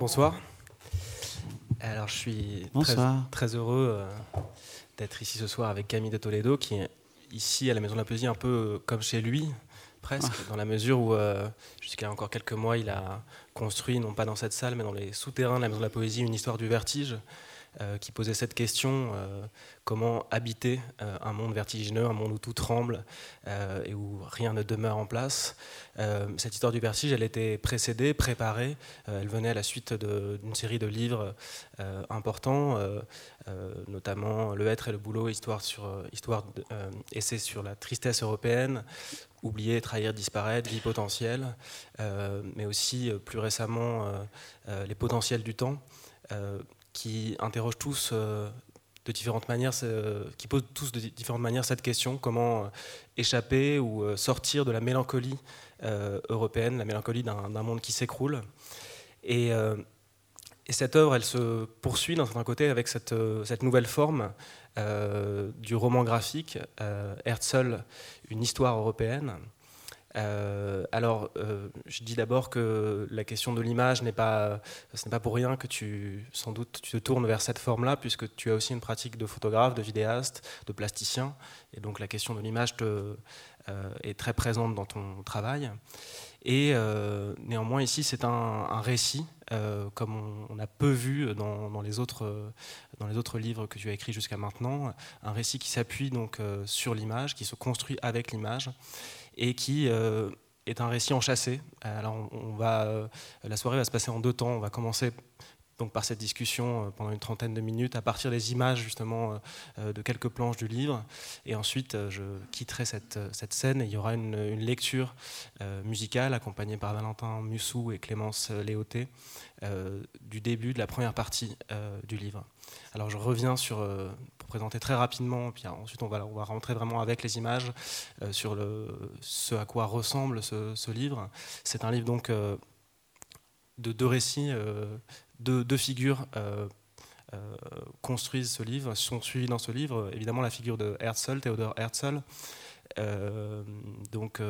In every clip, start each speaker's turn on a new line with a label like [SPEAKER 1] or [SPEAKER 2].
[SPEAKER 1] Bonsoir. Alors, je suis très, très, heureux euh, d'être ici ce soir avec Camille de Toledo, qui est ici à la Maison de la Poésie, un peu euh, comme chez lui, presque, ah. dans la mesure où, euh, jusqu'à encore quelques mois, il a construit, non pas dans cette salle, mais dans les souterrains de la Maison de la Poésie, une histoire du vertige, euh, qui posait cette question euh, comment habiter euh, un monde vertigineux, un monde où tout tremble et où rien ne demeure en place. cette histoire du vertige, elle était précédée, préparée. elle venait à la suite d'une série de livres importants, notamment Le être et le boulot, histoire sur histoire essai sur la tristesse européenne, oublier, trahir, disparaître, vie potentielle, mais aussi plus récemment les potentiels du temps qui interrogent tous euh, de différentes manières, qui posent tous de différentes manières cette question comment euh, échapper ou euh, sortir de la mélancolie européenne, la mélancolie d'un monde qui s'écroule. Et, et, cette œuvre, elle se poursuit d'un certain côté avec cette nouvelle forme du roman graphique, Herzl, une histoire européenne. Euh, alors, euh, je dis d'abord que la question de l'image n'est pas, ce n'est pas pour rien que tu, sans doute, tu te tournes vers cette forme-là, puisque tu as aussi une pratique de photographe, de vidéaste, de plasticien, et donc la question de l'image euh, est très présente dans ton travail. Et néanmoins, ici, c'est un, récit, comme on, a peu vu dans, dans, les autres, dans les autres livres que tu as écrits jusqu'à maintenant, un récit qui s'appuie donc sur l'image, qui se construit avec l'image et qui euh, est un récit enchâssé. Alors on, va, euh, la soirée va se passer en deux temps. On va commencer donc par cette discussion euh, pendant une trentaine de minutes à partir des images justement de quelques planches du livre. Et ensuite, je quitterai cette, cette scène et il y aura une, lecture musicale accompagnée par Valentin Mussou et Clémence Léoté du début de la première partie du livre. Alors je reviens sur, présenter très rapidement, puis ensuite on va, rentrer vraiment avec les images euh, sur ce à quoi ressemble ce, livre. C'est un livre donc euh, de deux récits, euh, deux, deux, figures construisent ce livre, sont suivies dans ce livre. Évidemment la figure de Herzl, Théodore Herzl, donc,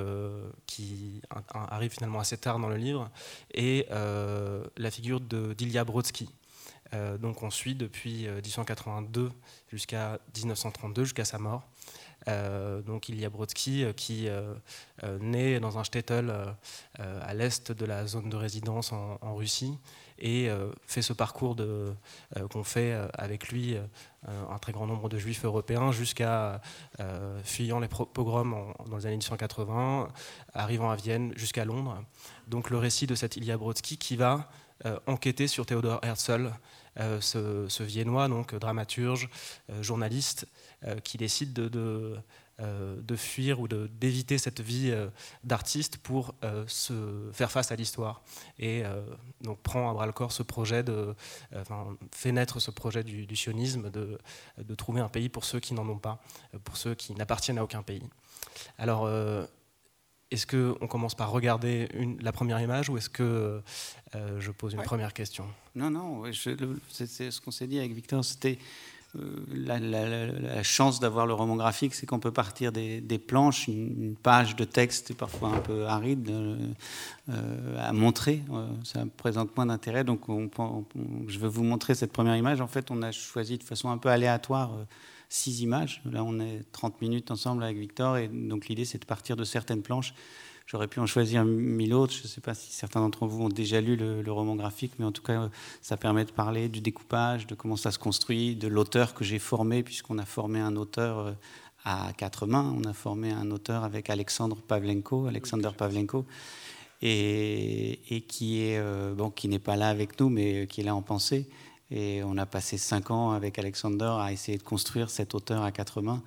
[SPEAKER 1] qui arrive finalement assez tard dans le livre, et la figure d'Ilya Brodsky, donc on suit depuis 1882 euh, jusqu'à 1932, jusqu'à sa mort. Euh, donc il y a Brodsky qui naît dans un shtetl à l'est de la zone de résidence en, Russie et fait ce parcours qu'on fait avec lui un très grand nombre de juifs européens jusqu'à fuyant les pogroms dans les années 1880, arrivant à Vienne jusqu'à Londres. Donc le récit de cet Ilya Brodsky qui va enquêter sur Théodore Herzl, euh, ce, Viennois, donc dramaturge, euh, journaliste, euh, qui décide de, de, fuir ou d'éviter cette vie d'artiste pour se faire face à l'histoire. Et donc prend à bras le corps ce projet, de, fait naître ce projet du, sionisme, de, de, trouver un pays pour ceux qui n'en ont pas, pour ceux qui n'appartiennent à aucun pays. Alors, est-ce qu'on commence par regarder une, la première image ou est-ce que euh, je pose une première question?
[SPEAKER 2] Non, non, c'est ce qu'on s'est dit avec Victor, c'était euh, la, chance d'avoir le roman graphique, c'est qu'on peut partir des, planches, une, page de texte parfois un peu aride euh, à montrer, ça présente moins d'intérêt. Donc je vais vous montrer cette première image. En fait, on a choisi de façon un peu aléatoire six images. Là, on est 30 minutes ensemble avec Victor, et donc l'idée, c'est de partir de certaines planches. J'aurais pu en choisir mille autres. Je ne sais pas si certains d'entre vous ont déjà lu le, roman graphique, mais en tout cas, ça permet de parler du découpage, de comment ça se construit, de l'auteur que j'ai formé, puisqu'on a formé un auteur euh, à quatre mains. On a formé un auteur avec Alexandre Pavlenko, Alexander Pavlenko, et, et qui est euh, bon, qui n'est pas là avec nous, mais qui est là en pensée. Et on a passé cinq ans avec Alexander à essayer de construire cet auteur à quatre mains,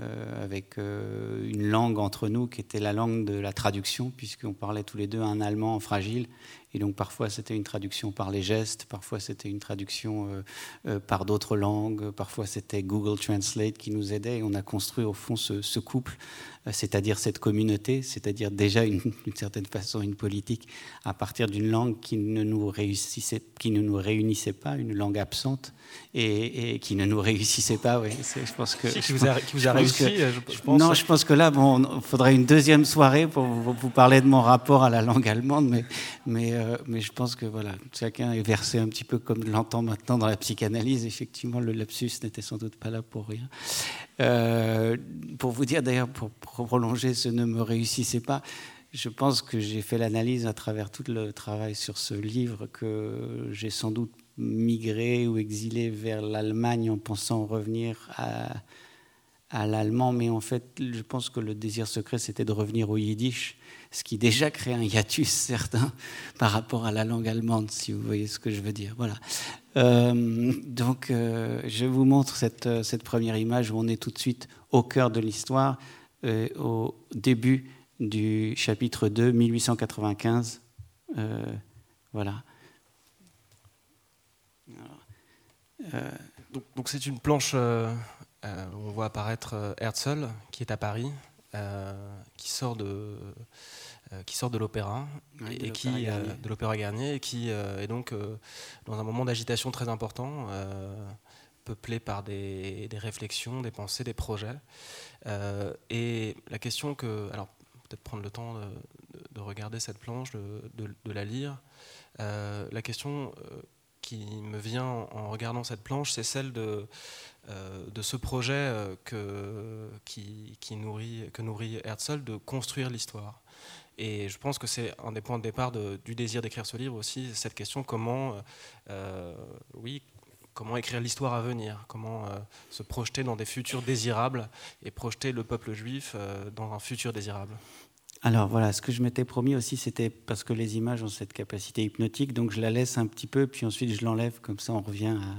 [SPEAKER 2] euh, avec euh, une langue entre nous qui était la langue de la traduction, puisqu'on parlait tous les deux un allemand fragile et donc parfois c'était une traduction par les gestes, parfois c'était une traduction euh, par d'autres langues, parfois c'était Google Translate qui nous aidait. Et on a construit au fond ce, couple, c'est-à-dire cette communauté, c'est-à-dire déjà d'une certaine façon une politique à partir d'une langue qui ne nous réussissait, qui ne nous réunissait pas, une langue absente et, qui ne nous réussissait pas. Oui,
[SPEAKER 1] je pense que qui vous a, vous a réussi.
[SPEAKER 2] je, pense. Non, je pense que là, bon, il faudrait une deuxième soirée pour vous, parler de mon rapport à la langue allemande, mais mais euh, mais je pense que voilà, chacun est versé un petit peu comme l'entend maintenant dans la psychanalyse. Effectivement, le lapsus n'était sans doute pas là pour rien. Euh, pour vous dire d'ailleurs, pour prolonger ce ne me réussissait pas, je pense que j'ai fait l'analyse à travers tout le travail sur ce livre que j'ai sans doute migré ou exilé vers l'Allemagne en pensant revenir à, à l'allemand, mais en fait, je pense que le désir secret, c'était de revenir au yiddish ce qui déjà crée un hiatus certain par rapport à la langue allemande, si vous voyez ce que je veux dire. Voilà. Euh, donc, euh, je vous montre cette, euh, cette, première image où on est tout de suite au cœur de l'histoire, au début du chapitre 2, 1895. voilà.
[SPEAKER 1] donc, c'est une planche où on voit apparaître Herzl, qui est à Paris, qui sort de qui sort de l'opéra et, qui euh, de l'opéra Garnier et qui euh, est donc dans un moment d'agitation très important peuplé par des, réflexions, des pensées, des projets. et la question que, alors peut-être prendre le temps de, regarder cette planche, de, la lire, la question qui me vient en, regardant cette planche, c'est celle de, de ce projet que, qui, qui nourrit, que nourrit Herzl de construire l'histoire. Et je pense que c'est un des points de départ du désir d'écrire ce livre aussi, cette question comment, euh, oui, comment écrire l'histoire à venir, comment euh, se projeter dans des futurs désirables et projeter le peuple juif euh, dans un futur désirable.
[SPEAKER 2] Alors voilà, ce que je m'étais promis aussi, c'était parce que les images ont cette capacité hypnotique, donc je la laisse un petit peu, puis ensuite je l'enlève, comme ça on revient à,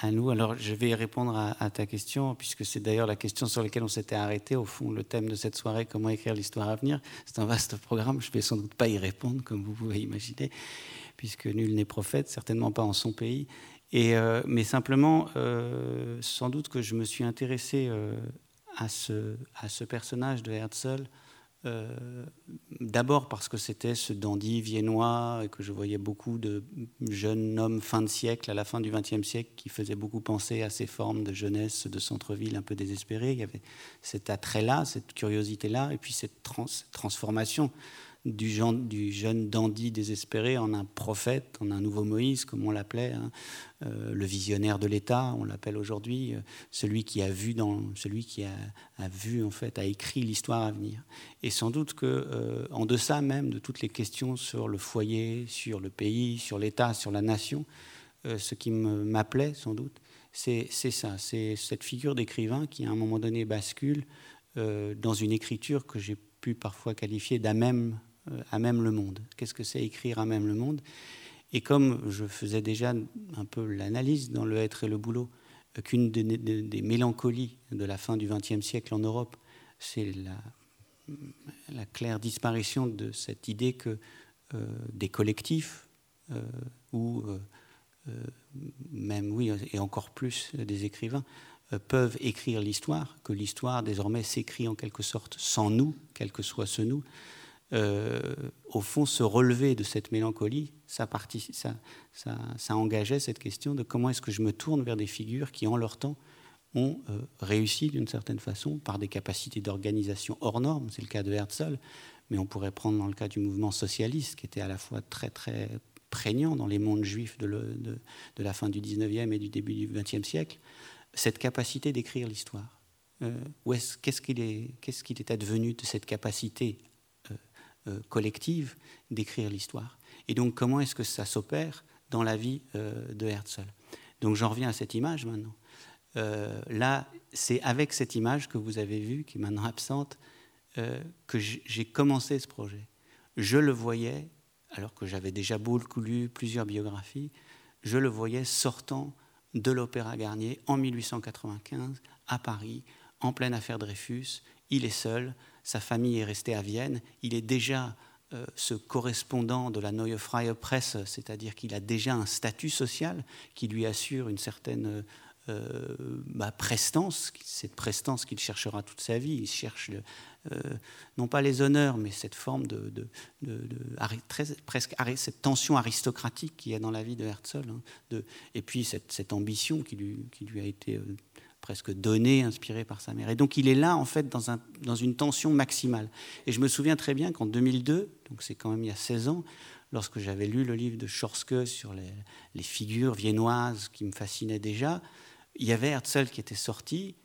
[SPEAKER 2] à, nous. Alors, je vais répondre à, ta question, puisque c'est d'ailleurs la question sur laquelle on s'était arrêté. Au fond, le thème de cette soirée, comment écrire l'histoire à venir, c'est un vaste programme. Je ne vais sans doute pas y répondre, comme vous pouvez imaginer, puisque nul n'est prophète, certainement pas en son pays. Euh, mais simplement, euh, sans doute que je me suis intéressé euh, à, ce, à ce personnage de Herzl euh, d'abord parce que c'était ce dandy viennois et que je voyais beaucoup de jeunes hommes fin de siècle, à la fin du XXe siècle, qui faisaient beaucoup penser à ces formes de jeunesse, de centre-ville un peu désespérées. Il y avait cet attrait-là, cette curiosité-là, et puis cette transformation du, jeune dandy désespéré en un prophète, en un nouveau Moïse, comme on l'appelait, hein. euh, le visionnaire de l'État, on l'appelle aujourd'hui, euh, celui qui a vu, dans, celui qui a, vu en fait, a écrit l'histoire à venir. Et sans doute que, euh, en deçà même de toutes les questions sur le foyer, sur le pays, sur l'État, sur la nation, ce qui m'appelait sans doute, c'est ça, c'est cette figure d'écrivain qui à un moment donné bascule dans une écriture que j'ai pu parfois qualifier d'amème euh, à même le monde. Qu'est-ce que c'est écrire à même le monde? Et comme je faisais déjà un peu l'analyse dans le être et le boulot, euh, qu'une des, mélancolies de la fin du XXe siècle en Europe, c'est la, claire disparition de cette idée que euh, des collectifs, ou même, oui, et encore plus des écrivains, peuvent écrire l'histoire, que l'histoire désormais s'écrit en quelque sorte sans nous, quel que soit ce nous, euh, au fond, se relever de cette mélancolie, ça, engageait cette question de comment est-ce que je me tourne vers des figures qui, en leur temps, ont euh, réussi d'une certaine façon par des capacités d'organisation hors normes. C'est le cas de Herzl, mais on pourrait prendre dans le cas du mouvement socialiste, qui était à la fois très, très prégnant dans les mondes juifs de, la fin du 19e et du début du 20e siècle, cette capacité d'écrire l'histoire. Euh, qu'est-ce qu'il est, est advenu de cette capacité euh, collective d'écrire l'histoire. Et donc, comment est-ce que ça s'opère dans la vie euh, de Herzl? Donc, j'en reviens à cette image maintenant. Euh, là, c'est avec cette image que vous avez vue, qui est maintenant absente, que j'ai commencé ce projet. Je le voyais, alors que j'avais déjà beaucoup lu plusieurs biographies, je le voyais sortant de l'Opéra Garnier en 1895 à Paris, en pleine affaire Dreyfus. Il est seul, sa famille est restée à Vienne, il est déjà euh, ce correspondant de la Neue Freie Presse, c'est-à-dire qu'il a déjà un statut social qui lui assure une certaine euh, bah, prestance, cette prestance qu'il cherchera toute sa vie. Il cherche euh, non pas les honneurs, mais cette forme de, presque cette tension aristocratique qu'il y a dans la vie de Herzl, hein, et puis cette, ambition qui lui, a été presque donné, inspiré par sa mère. Et donc il est là, en fait, dans, un, dans une tension maximale. Et je me souviens très bien qu'en 2002, donc c'est quand même il y a 16 ans, lorsque j'avais lu le livre de Schorske sur les, figures viennoises qui me fascinaient déjà, il y avait Herzl qui était sorti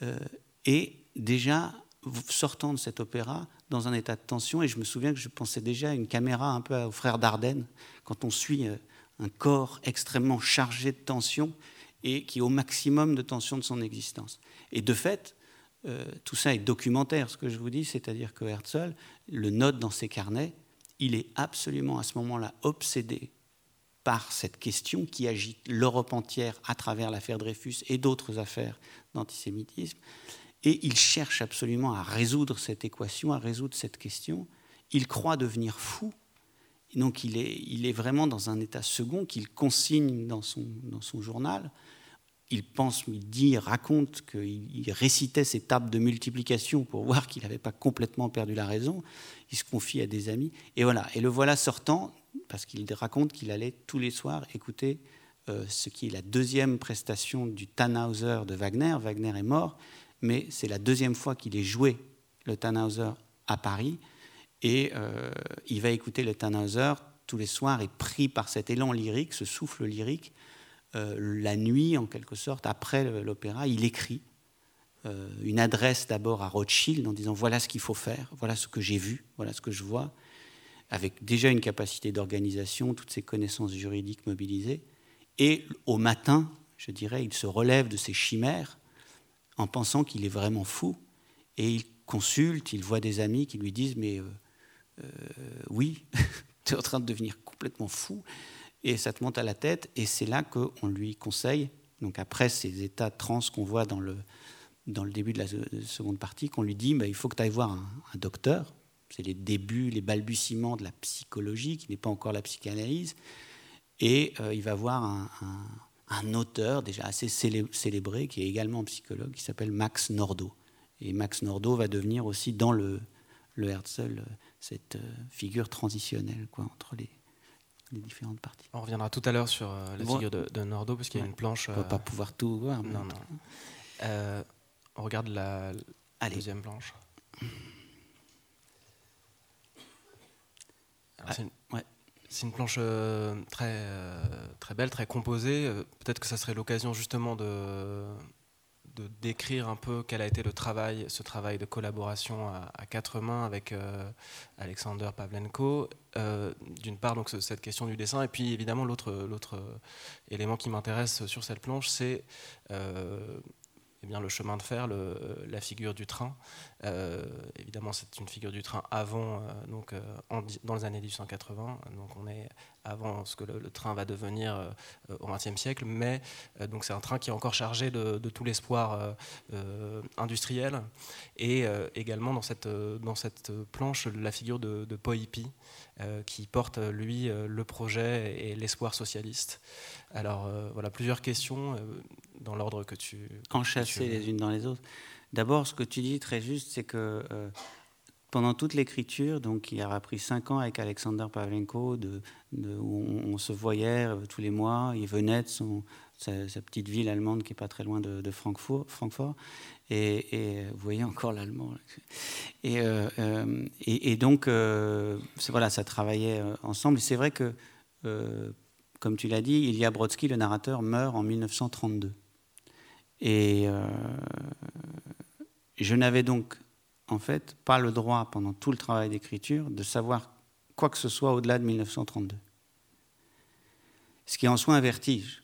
[SPEAKER 2] euh, et déjà sortant de cet opéra dans un état de tension et je me souviens que je pensais déjà à une caméra un peu au frère Dardenne quand on suit euh, un corps extrêmement chargé de tension et qui est au maximum de tension de son existence. Et de fait, euh, tout ça est documentaire, ce que je vous dis, c'est-à-dire que Herzl le note dans ses carnets, il est absolument à ce moment-là obsédé par cette question qui agite l'Europe entière à travers l'affaire Dreyfus et d'autres affaires d'antisémitisme. Et il cherche absolument à résoudre cette équation, à résoudre cette question. Il croit devenir fou. donc il est, il est vraiment dans un état second qu'il consigne dans son, dans son journal il pense, il dit, raconte qu'il récitait ses tables de multiplication pour voir qu'il n'avait pas complètement perdu la raison. Il se confie à des amis. Et voilà. Et le voilà sortant, parce qu'il raconte qu'il allait tous les soirs écouter euh, ce qui est la deuxième prestation du Tannhauser de Wagner. Wagner est mort, mais c'est la deuxième fois qu'il est joué le Tannhauser à Paris. Et euh, il va écouter le Tannhauser tous les soirs et pris par cet élan lyrique, ce souffle lyrique. Euh, la nuit, en quelque sorte, après l'opéra, il écrit euh, une adresse d'abord à Rothschild en disant voilà ce qu'il faut faire, voilà ce que j'ai vu, voilà ce que je vois, avec déjà une capacité d'organisation, toutes ses connaissances juridiques mobilisées. Et au matin, je dirais, il se relève de ses chimères en pensant qu'il est vraiment fou. Et il consulte, il voit des amis qui lui disent Mais euh, oui, tu es en train de devenir complètement fou et ça te monte à la tête, et c'est là qu'on lui conseille, donc après ces états de transe qu'on voit dans le, dans le début de la seconde partie, qu'on lui dit, bah, il faut que tu ailles voir un, docteur, c'est les débuts, les balbutiements de la psychologie, qui n'est pas encore la psychanalyse, et euh, il va voir un, un, auteur déjà assez célébré, qui est également psychologue, qui s'appelle Max Nordau. Et Max Nordau va devenir aussi dans le, le Herzl cette euh, figure transitionnelle quoi, entre les, les différentes parties.
[SPEAKER 1] On reviendra tout à l'heure sur euh, la figure de, de Nordo, parce qu'il y a une planche.
[SPEAKER 2] On ne va pas euh, pouvoir tout voir.
[SPEAKER 1] Non, non. Euh, on regarde la, deuxième planche. Ah, c'est une, planche très, très belle, très composée. Peut-être que ça serait l'occasion justement de, décrire un peu quel a été le travail, ce travail de collaboration à, quatre mains avec euh, Alexander Pavlenko. Euh, d'une part, donc cette question du dessin, et puis évidemment l'autre l'autre élément qui m'intéresse sur cette planche, c'est euh, eh le chemin de fer, la figure du train. Évidemment, c'est une figure du train avant, donc dans les années 1880. Donc on est avant ce que le, train va devenir euh, au XXe siècle, mais euh, donc c'est un train qui est encore chargé de, tout l'espoir euh, industriel, et également dans cette, dans cette planche la figure de, de Poipi, qui porte lui le projet et l'espoir socialiste. Alors voilà plusieurs questions dans l'ordre que tu...
[SPEAKER 2] Enchâssées les unes dans les autres. D'abord, ce que tu dis très juste, c'est que pendant toute l'écriture, donc il aura pris cinq ans avec Alexander Pavlenko, où on, se voyait euh, tous les mois. Il venait de sa, petite ville allemande qui est pas très loin de, Francfort. Et, vous voyez encore l'allemand. Et, euh, euh, donc, voilà, ça travaillait ensemble. C'est vrai que, comme tu l'as dit, Ilya Brodsky, le narrateur, meurt en 1932. Et je n'avais donc en fait, pas le droit, pendant tout le travail d'écriture, de savoir quoi que ce soit au-delà de 1932. Ce qui est en soi un vertige.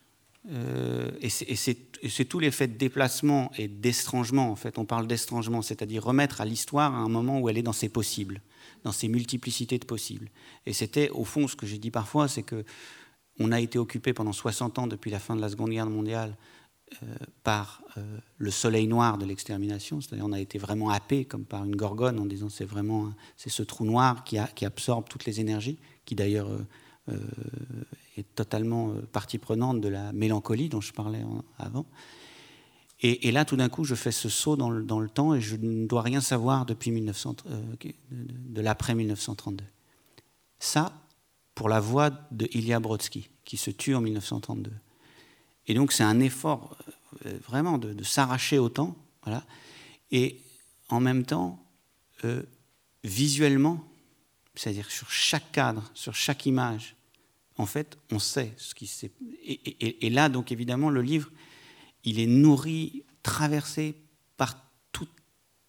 [SPEAKER 2] Euh, et c'est tout l'effet de déplacement et d'estrangement, en fait. On parle d'estrangement, c'est-à-dire remettre à l'histoire à un moment où elle est dans ses possibles, dans ses multiplicités de possibles. Et c'était, au fond, ce que j'ai dit parfois, c'est que on a été occupé pendant 60 ans, depuis la fin de la Seconde Guerre mondiale, par euh, le soleil noir de l'extermination, c'est-à-dire on a été vraiment happé comme par une gorgone en disant c'est vraiment c'est ce trou noir qui, absorbe toutes les énergies, qui d'ailleurs euh, est totalement partie prenante de la mélancolie dont je parlais avant. Et, là, tout d'un coup, je fais ce saut dans le, temps et je ne dois rien savoir depuis 1900, de, de l'après 1932. Ça, pour la voix de Ilya Brodsky, qui se tue en 1932. Et donc c'est un effort euh, vraiment de, s'arracher au temps. Voilà. Et en même temps, euh, visuellement, c'est-à-dire sur chaque cadre, sur chaque image, en fait, on sait ce qui s'est. Et, là, donc évidemment, le livre, il est nourri, traversé par tout,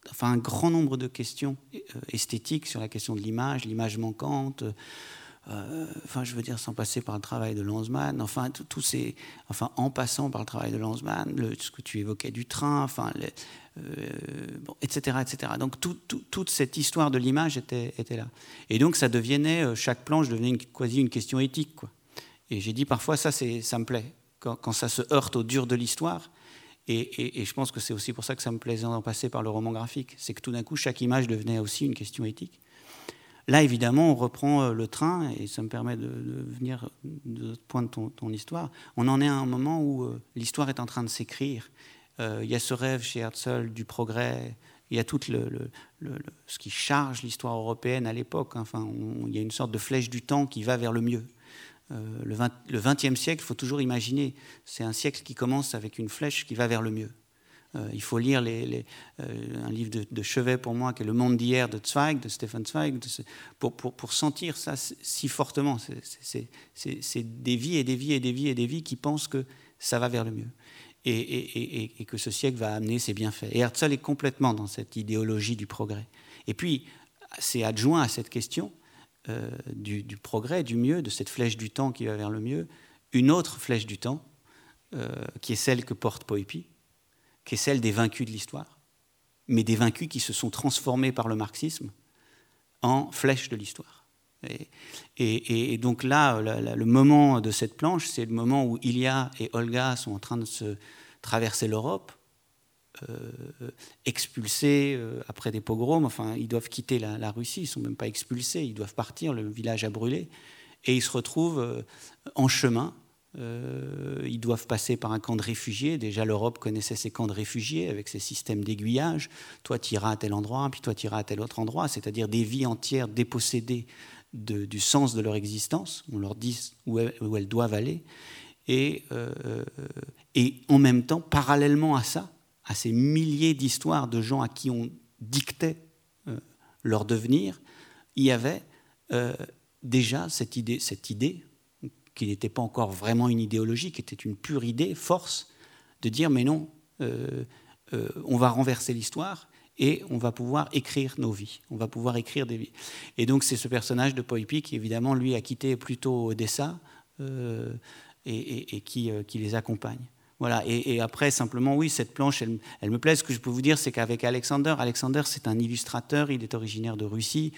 [SPEAKER 2] enfin, un grand nombre de questions euh, esthétiques sur la question de l'image, l'image manquante, enfin, je veux dire, sans passer par le travail de Lanzmann, enfin, tous ces, enfin, en passant par le travail de Lanzmann, le, ce que tu évoquais du train, enfin, euh, bon, etc., etc. Donc, toute cette histoire de l'image était, là. Et donc, ça devenait, euh, chaque planche devenait quasi une question éthique, quoi. Et j'ai dit parfois, ça, ça me plaît, quand, ça se heurte au dur de l'histoire. Et, je pense que c'est aussi pour ça que ça me plaisait d'en passer par le roman graphique. C'est que tout d'un coup, chaque image devenait aussi une question éthique. Là, évidemment, on reprend euh, le train, et ça me permet de, venir de point de ton, histoire. On en est à un moment où euh, l'histoire est en train de s'écrire. Euh, il y a ce rêve chez Herzl du progrès, il y a tout ce qui charge l'histoire européenne à l'époque. Enfin, il y a une sorte de flèche du temps qui va vers le mieux. le, 20, le 20e siècle, il faut toujours imaginer, c'est un siècle qui commence avec une flèche qui va vers le mieux. Euh, il faut lire euh, un livre de, chevet pour moi qui est Le monde d'hier de Zweig, de Stefan Zweig, pour, sentir ça si fortement. C'est des vies et des vies et des vies et des vies qui pensent que ça va vers le mieux. Et, que ce siècle va amener ses bienfaits. Et Herzl est complètement dans cette idéologie du progrès. Et puis, c'est adjoint à cette question euh, du, progrès, du mieux, de cette flèche du temps qui va vers le mieux, une autre flèche du temps, qui est celle que porte Poipi, qui est celle des vaincus de l'histoire, mais des vaincus qui se sont transformés par le marxisme en flèches de l'histoire. Et, donc là, le moment de cette planche, c'est le moment où Ilya et Olga sont en train de se traverser l'Europe, euh, expulsés euh, après des pogroms. Enfin, ils doivent quitter la, Russie, ils ne sont même pas expulsés, ils doivent partir, le village a brûlé. Et ils se retrouvent euh, en chemin euh, ils doivent passer par un camp de réfugiés. Déjà, l'Europe connaissait ces camps de réfugiés avec ces systèmes d'aiguillage. Toi, tu iras à tel endroit, puis toi, tu iras à tel autre endroit. C'est-à-dire des vies entières dépossédées du sens de leur existence. On leur dit où elles, doivent aller. Et, euh, et en même temps, parallèlement à ça, à ces milliers d'histoires de gens à qui on dictait euh, leur devenir, il y avait déjà cette idée, cette idée qui n'était pas encore vraiment une idéologie, qui était une pure idée, force, de dire mais non, euh, euh, on va renverser l'histoire et on va pouvoir écrire nos vies, on va pouvoir écrire des vies. Et donc c'est ce personnage de Poipi qui évidemment lui a quitté plutôt Odessa euh, et, qui, les accompagne. Voilà, et, après simplement oui, cette planche, elle me plaît. Ce que je peux vous dire, c'est qu'avec Alexander, Alexander c'est un illustrateur, il est originaire de Russie.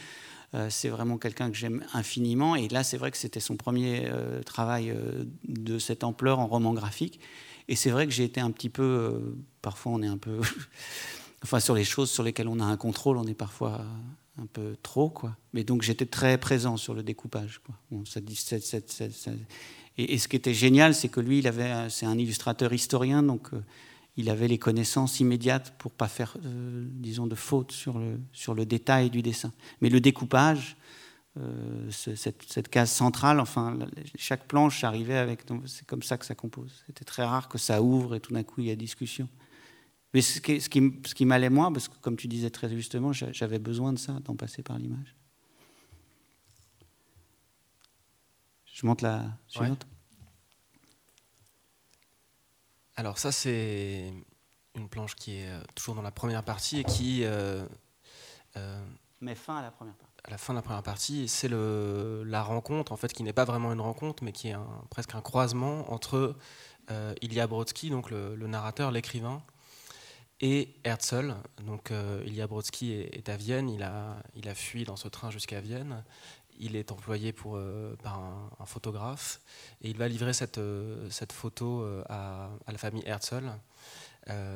[SPEAKER 2] Euh, c'est vraiment quelqu'un que j'aime infiniment. Et là, c'est vrai que c'était son premier euh, travail euh, de cette ampleur en roman graphique. Et c'est vrai que j'ai été un petit peu. parfois, on est un peu. enfin, sur les choses sur lesquelles on a un contrôle, on est parfois un peu trop, quoi. Mais donc, j'étais très présent sur le découpage, et, et, ce qui était génial, c'est que lui, il avait, c'est un illustrateur historien, donc il avait les connaissances immédiates pour pas faire, euh, disons, de fautes sur le, sur le détail du dessin. Mais le découpage, euh, cette, case centrale, enfin, chaque planche arrivait avec. C'est comme ça que ça compose. C'était très rare que ça ouvre et tout d'un coup il y a discussion. Mais ce qui, ce qui, ce qui m'allait moi, parce que comme tu disais très justement, j'avais besoin de ça, d'en passer par l'image. Je monte la suivante.
[SPEAKER 1] Alors ça, c'est une planche qui est euh, toujours dans la première partie et qui... Euh,
[SPEAKER 2] euh, met fin à la première partie.
[SPEAKER 1] À la fin de la première partie, c'est la rencontre, en fait, qui n'est pas vraiment une rencontre, mais qui est presque un croisement entre Ilya Brodsky, donc le, narrateur, l'écrivain, et Herzl. Donc Ilya Brodsky est, à Vienne, il a, il a fui dans ce train jusqu'à Vienne, il est employé pour, euh, par un, photographe et il va livrer cette, euh, cette photo euh, à, la famille Herzl.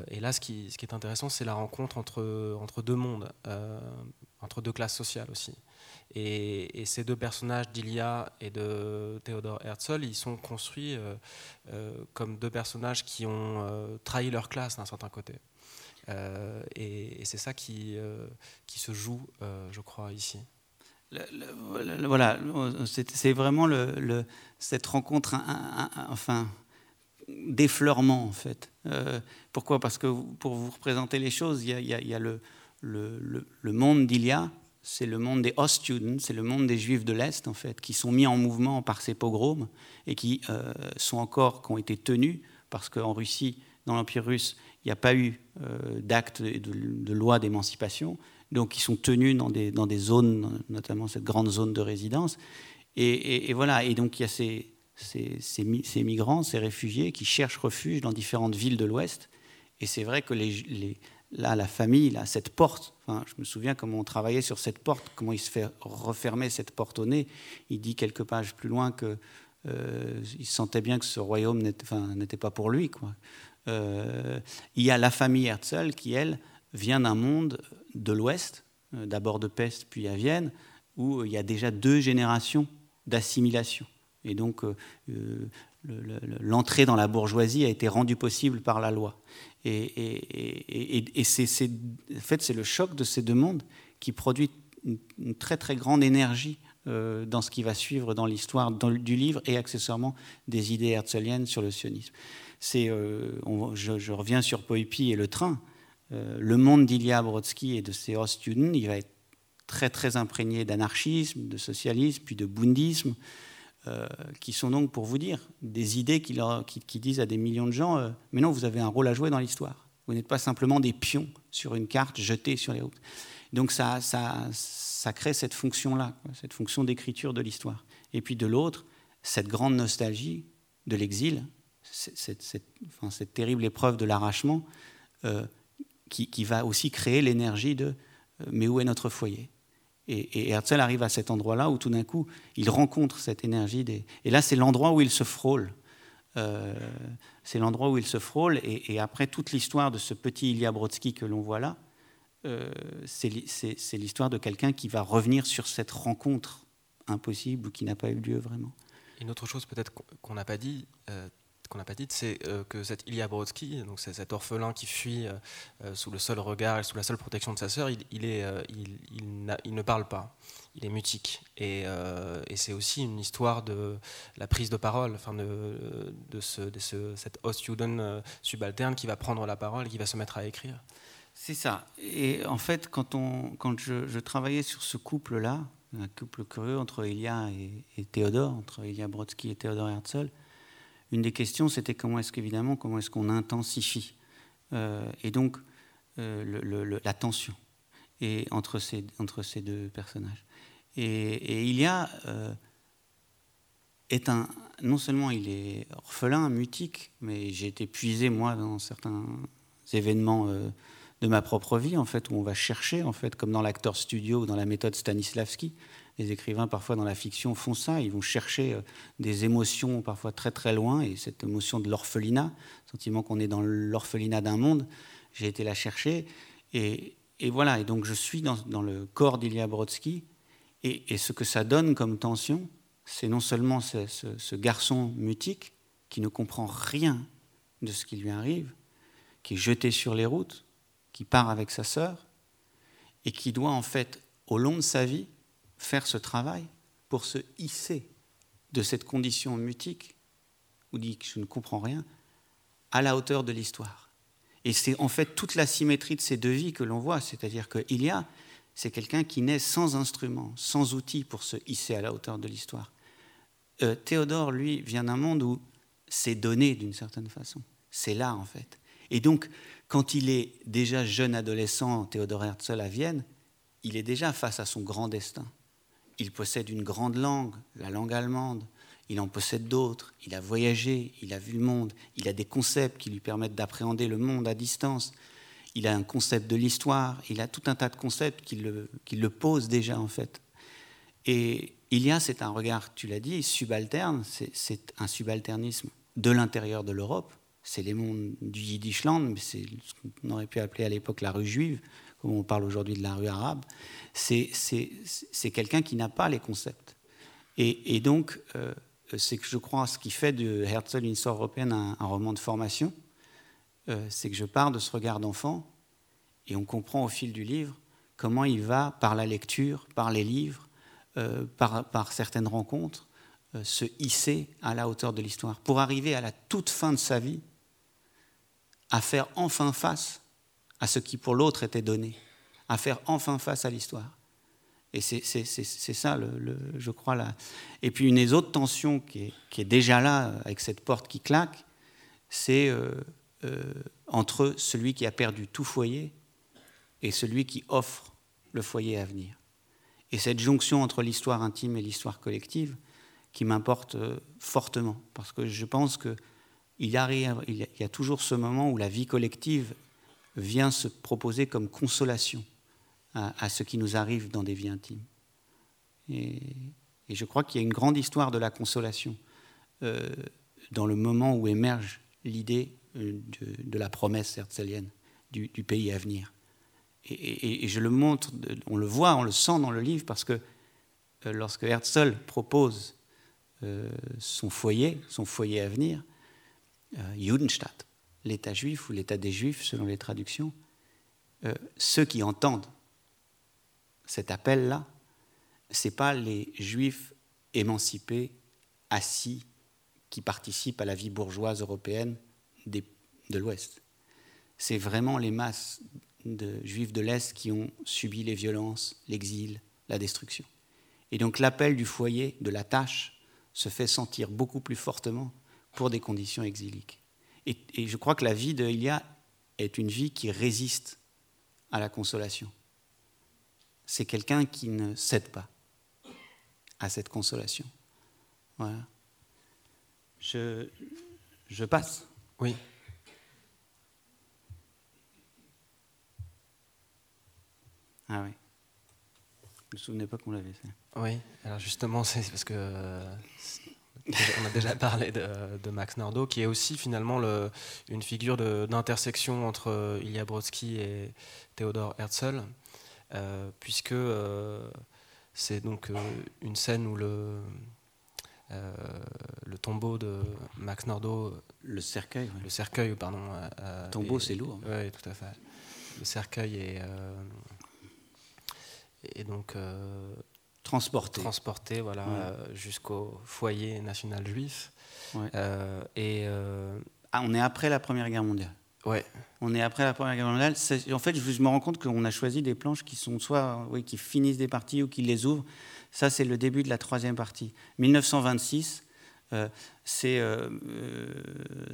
[SPEAKER 1] et là, ce qui, ce qui est intéressant, c'est la rencontre entre, entre deux mondes, entre deux classes sociales aussi. Et, ces deux personnages d'Ilia et de Theodor Herzl, ils sont construits comme deux personnages qui ont trahi leur classe d'un certain côté. et, et c'est ça qui, qui se joue, je crois, ici
[SPEAKER 2] voilà, c'est vraiment cette rencontre, enfin, d'effleurement en fait. Euh, pourquoi? Parce que pour vous représenter les choses, il y a, le, monde d'Ilia, c'est le monde des Ostjuden, c'est le monde des Juifs de l'Est, en fait, qui sont mis en mouvement par ces pogroms et qui euh, sont encore, qui ont été tenus, parce qu'en Russie, dans l'Empire russe, il n'y a pas eu euh, d'acte de, de, loi d'émancipation, donc ils sont tenus dans des, dans des zones, notamment cette grande zone de résidence. Et, voilà, et donc il y a ces, ces, ces, migrants, ces réfugiés qui cherchent refuge dans différentes villes de l'Ouest. Et c'est vrai que là, la famille, là, cette porte, enfin, je me souviens comment on travaillait sur cette porte, comment il se fait refermer cette porte au nez. Il dit quelques pages plus loin que euh, il sentait bien que ce royaume n'était pas pour lui. Euh, il y a la famille Herzl qui, elle, vient d'un monde de l'Ouest, euh, d'abord de Pest puis à Vienne, où il y a déjà deux générations d'assimilation. Et donc, l'entrée dans la bourgeoisie a été rendue possible par la loi. Et, en fait, c'est le choc de ces deux mondes qui produit une, très très grande énergie euh, dans ce qui va suivre dans l'histoire du livre et accessoirement des idées herzliennes sur le sionisme. Euh, je, reviens sur Poipi et le train. Euh, le monde d'Ilya Brodsky et de ses Ostjuden, il va être très très imprégné d'anarchisme, de socialisme, puis de bundisme. Euh, qui sont donc, pour vous dire, des idées qui, disent à des millions de gens, euh, mais non, vous avez un rôle à jouer dans l'histoire. Vous n'êtes pas simplement des pions sur une carte jetée sur les routes. Donc ça, crée cette fonction-là, cette fonction d'écriture de l'histoire. Et puis de l'autre, cette grande nostalgie de l'exil, cette, terrible épreuve de l'arrachement, qui, va aussi créer l'énergie de mais où est notre foyer? Et, Herzl arrive à cet endroit-là où tout d'un coup, il rencontre cette énergie. Et là, c'est l'endroit où il se frôle. Euh, c'est l'endroit où il se frôle. Et, après, toute l'histoire de ce petit Ilya Brodsky que l'on voit là, euh, c'est l'histoire de quelqu'un qui va revenir sur cette rencontre impossible ou qui n'a pas eu lieu vraiment.
[SPEAKER 1] Une autre chose peut-être qu'on n'a pas dit, euh, qu'on n'a pas dit, c'est euh, que cet Ilya Brodsky, donc c'est cet orphelin qui fuit euh, euh, sous le seul regard et sous la seule protection de sa sœur, il, ne parle pas, il est mutique. Et, et c'est aussi une histoire de la prise de parole, enfin de, de, ce, de ce, cet Ostjuden subalterne qui va prendre la parole, qui va se mettre à écrire.
[SPEAKER 2] C'est ça. Et en fait, quand, on, quand je, travaillais sur ce couple-là, un couple curieux entre Ilya et, et Théodore, entre Ilya Brodsky et Théodore Herzl, une des questions, c'était comment est-ce qu'évidemment, comment est-ce qu'on intensifie euh, et donc euh, la tension et entre ces, deux personnages. Et, a euh, est un non seulement il est orphelin, mutique, mais j'ai été puisé moi dans certains événements de ma propre vie en fait où on va chercher en fait comme dans l'acteur studio ou dans la méthode Stanislavski les écrivains, parfois dans la fiction, font ça. Ils vont chercher euh, des émotions parfois très très loin. Et cette émotion de l'orphelinat, sentiment qu'on est dans l'orphelinat d'un monde, j'ai été la chercher. Et, voilà. Et donc je suis dans, le corps d'Ilya Brodsky. Et, ce que ça donne comme tension, c'est non seulement ce, ce, garçon mutique qui ne comprend rien de ce qui lui arrive, qui est jeté sur les routes, qui part avec sa sœur, et qui doit en fait, au long de sa vie, faire ce travail pour se hisser de cette condition mutique, où dit que je ne comprends rien, à la hauteur de l'histoire. Et c'est en fait toute la symétrie de ces deux vies que l'on voit, c'est-à-dire qu'il y a, c'est quelqu'un qui naît sans instrument, sans outil pour se hisser à la hauteur de l'histoire. Euh, Théodore, lui, vient d'un monde où c'est donné d'une certaine façon. C'est là, en fait. Et donc, quand il est déjà jeune adolescent, Théodore Herzl à Vienne, il est déjà face à son grand destin. Il possède une grande langue, la langue allemande. Il en possède d'autres. Il a voyagé, il a vu le monde. Il a des concepts qui lui permettent d'appréhender le monde à distance. Il a un concept de l'histoire. Il a tout un tas de concepts qui le, qui le posent déjà, en fait. Et il y a, c'est un regard, tu l'as dit, subalterne. C'est un subalternisme de l'intérieur de l'Europe. C'est les mondes du Yiddishland, mais c'est ce qu'on aurait pu appeler à l'époque la rue juive, comme on parle aujourd'hui de la rue arabe c'est quelqu'un qui n'a pas les concepts. Et, donc, euh, c'est que je crois ce qui fait de Herzl une histoire européenne un, roman de formation, euh, c'est que je pars de ce regard d'enfant et on comprend au fil du livre comment il va, par la lecture, par les livres, euh, par, par, certaines rencontres, se hisser à la hauteur de l'histoire, pour arriver à la toute fin de sa vie à faire enfin face à ce qui pour l'autre était donné à faire enfin face à l'histoire. Et c'est ça, je crois. Là. Et puis une des autres tensions qui est, déjà là, avec cette porte qui claque, c'est euh, euh, entre celui qui a perdu tout foyer et celui qui offre le foyer à venir. Et cette jonction entre l'histoire intime et l'histoire collective qui m'importe euh, fortement, parce que je pense qu'il il y a toujours ce moment où la vie collective vient se proposer comme consolation à, ce qui nous arrive dans des vies intimes. Et, je crois qu'il y a une grande histoire de la consolation euh, dans le moment où émerge l'idée euh, de, la promesse herzelienne du, pays à venir. Et, je le montre, on le voit, on le sent dans le livre, parce que euh, lorsque Herzl propose son foyer, son foyer à venir, Judenstadt, l'État juif ou l'État des Juifs, selon les traductions, ceux qui entendent cet appel-là, ce n'est pas les juifs émancipés, assis, qui participent à la vie bourgeoise européenne de l'Ouest. C'est vraiment les masses de juifs de l'Est qui ont subi les violences, l'exil, la destruction. Et donc l'appel du foyer, de la tâche, se fait sentir beaucoup plus fortement pour des conditions exiliques. Et, et je crois que la vie de Ilia est une vie qui résiste à la consolation c'est quelqu'un qui ne cède pas à cette consolation. Voilà. Je, je passe.
[SPEAKER 1] Oui.
[SPEAKER 2] Ah oui. Je ne me souvenais pas qu'on l'avait fait.
[SPEAKER 1] Oui, alors justement, c'est parce que euh, on a déjà parlé de, Max Nordau, qui est aussi finalement le, une figure d'intersection entre Ilya Brodsky et Théodore Herzl. Euh, puisque euh, c'est donc euh, une scène où le, le tombeau de Max Nordau.
[SPEAKER 2] Le cercueil.
[SPEAKER 1] Le cercueil, pardon.
[SPEAKER 2] le tombeau, c'est lourd.
[SPEAKER 1] Oui, tout à fait. Le cercueil est, est donc
[SPEAKER 2] transporté.
[SPEAKER 1] Transporté, voilà, jusqu'au foyer national juif.
[SPEAKER 2] et ah, on est après la Première Guerre mondiale.
[SPEAKER 1] Ouais.
[SPEAKER 2] On est après la Première Guerre mondiale. En fait, je me rends compte qu'on a choisi des planches qui sont soit oui, qui finissent des parties ou qui les ouvrent. Ça, c'est le début de la troisième partie. 1926, euh, euh,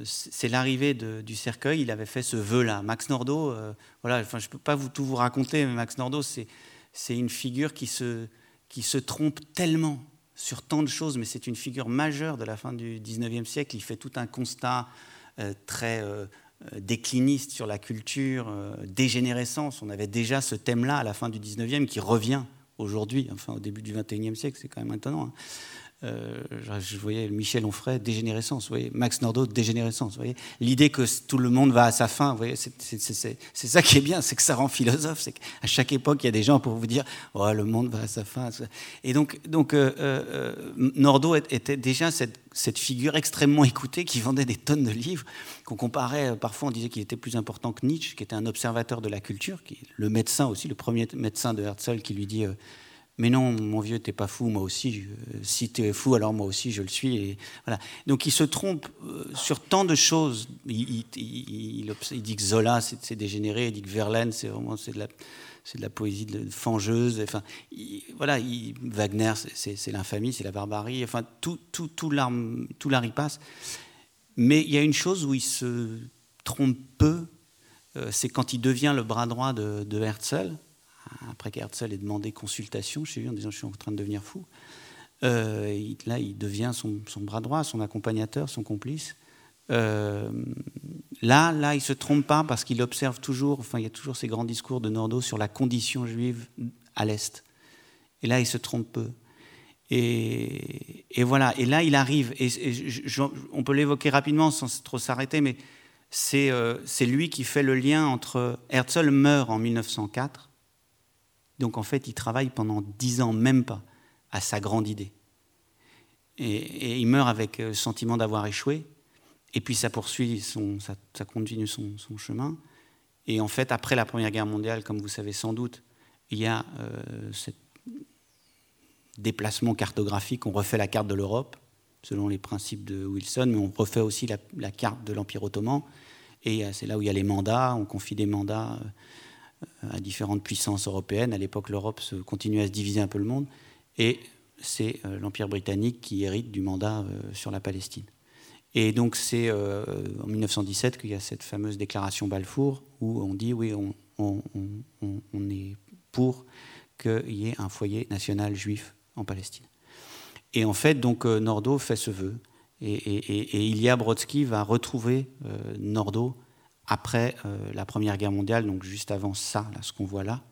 [SPEAKER 2] c'est l'arrivée du cercueil. Il avait fait ce vœu-là. Max Nordau, euh, voilà, enfin, je ne peux pas vous, tout vous raconter, mais Max Nordau, c'est une figure qui se, qui se trompe tellement sur tant de choses, mais c'est une figure majeure de la fin du 19e siècle. Il fait tout un constat très euh, décliniste sur la culture, euh, dégénérescence. On avait déjà ce thème-là à la fin du 19e qui revient aujourd'hui, enfin au début du 21e siècle, c'est quand même étonnant. Hein. Euh, je voyais Michel Onfray, dégénérescence, voyez, Max Nordau, dégénérescence, voyez. L'idée que tout le monde va à sa fin, voyez, c'est ça qui est bien, c'est que ça rend philosophe, c'est qu'à chaque époque, il y a des gens pour vous dire, oh, le monde va à sa fin. Et donc, euh, euh, Nordau était déjà cette, figure extrêmement écoutée qui vendait des tonnes de livres, qu'on comparait, parfois on disait qu'il était plus important que Nietzsche, qui était un observateur de la culture, le médecin aussi, le premier médecin de Herzl qui lui dit mais non, mon vieux, t'es pas fou, moi aussi. si tu es fou, alors moi aussi, je le suis. Voilà. Donc il se trompe euh, sur tant de choses. Il, dit que Zola, c'est dégénéré. Il dit que Verlaine, c'est vraiment c'est de la, de la poésie de, fangeuse. Enfin, voilà, Wagner, c'est l'infamie, c'est la barbarie. Enfin, tout, tout, tout tout l'art y passe. Mais il y a une chose où il se trompe peu, euh, c'est quand il devient le bras droit de, de Herzl après qu'Herzl ait demandé consultation chez lui en disant je suis en train de devenir fou, euh, là il devient son, bras droit, son accompagnateur, son complice. Euh, là, là, il se trompe pas parce qu'il observe toujours, enfin, il y a toujours ces grands discours de Nordau sur la condition juive à l'est. Et là, il se trompe peu. Et, voilà. Et là, il arrive. Et, on peut l'évoquer rapidement sans trop s'arrêter, mais euh, c'est lui qui fait le lien entre Herzl meurt en 1904 donc en fait, il travaille pendant dix ans, même pas, à sa grande idée. Et, il meurt avec le sentiment d'avoir échoué. Et puis ça poursuit, son, ça, continue son, chemin. Et en fait, après la Première Guerre mondiale, comme vous savez sans doute, il y a euh, ce déplacement cartographique. On refait la carte de l'Europe, selon les principes de Wilson, mais on refait aussi la, carte de l'Empire ottoman. Et c'est là où il y a les mandats, on confie des mandats. Euh, à différentes puissances européennes. À l'époque, l'Europe se continue à se diviser un peu le monde. Et c'est l'Empire britannique qui hérite du mandat sur la Palestine. Et donc c'est en 1917 qu'il y a cette fameuse déclaration Balfour où on dit oui, on, est pour qu'il y ait un foyer national juif en Palestine. Et en fait, donc Nordo fait ce vœu. Et, et, Ilya Brodsky va retrouver euh, Nordo après euh, la Première Guerre mondiale, donc juste avant ça, là, ce qu'on voit là.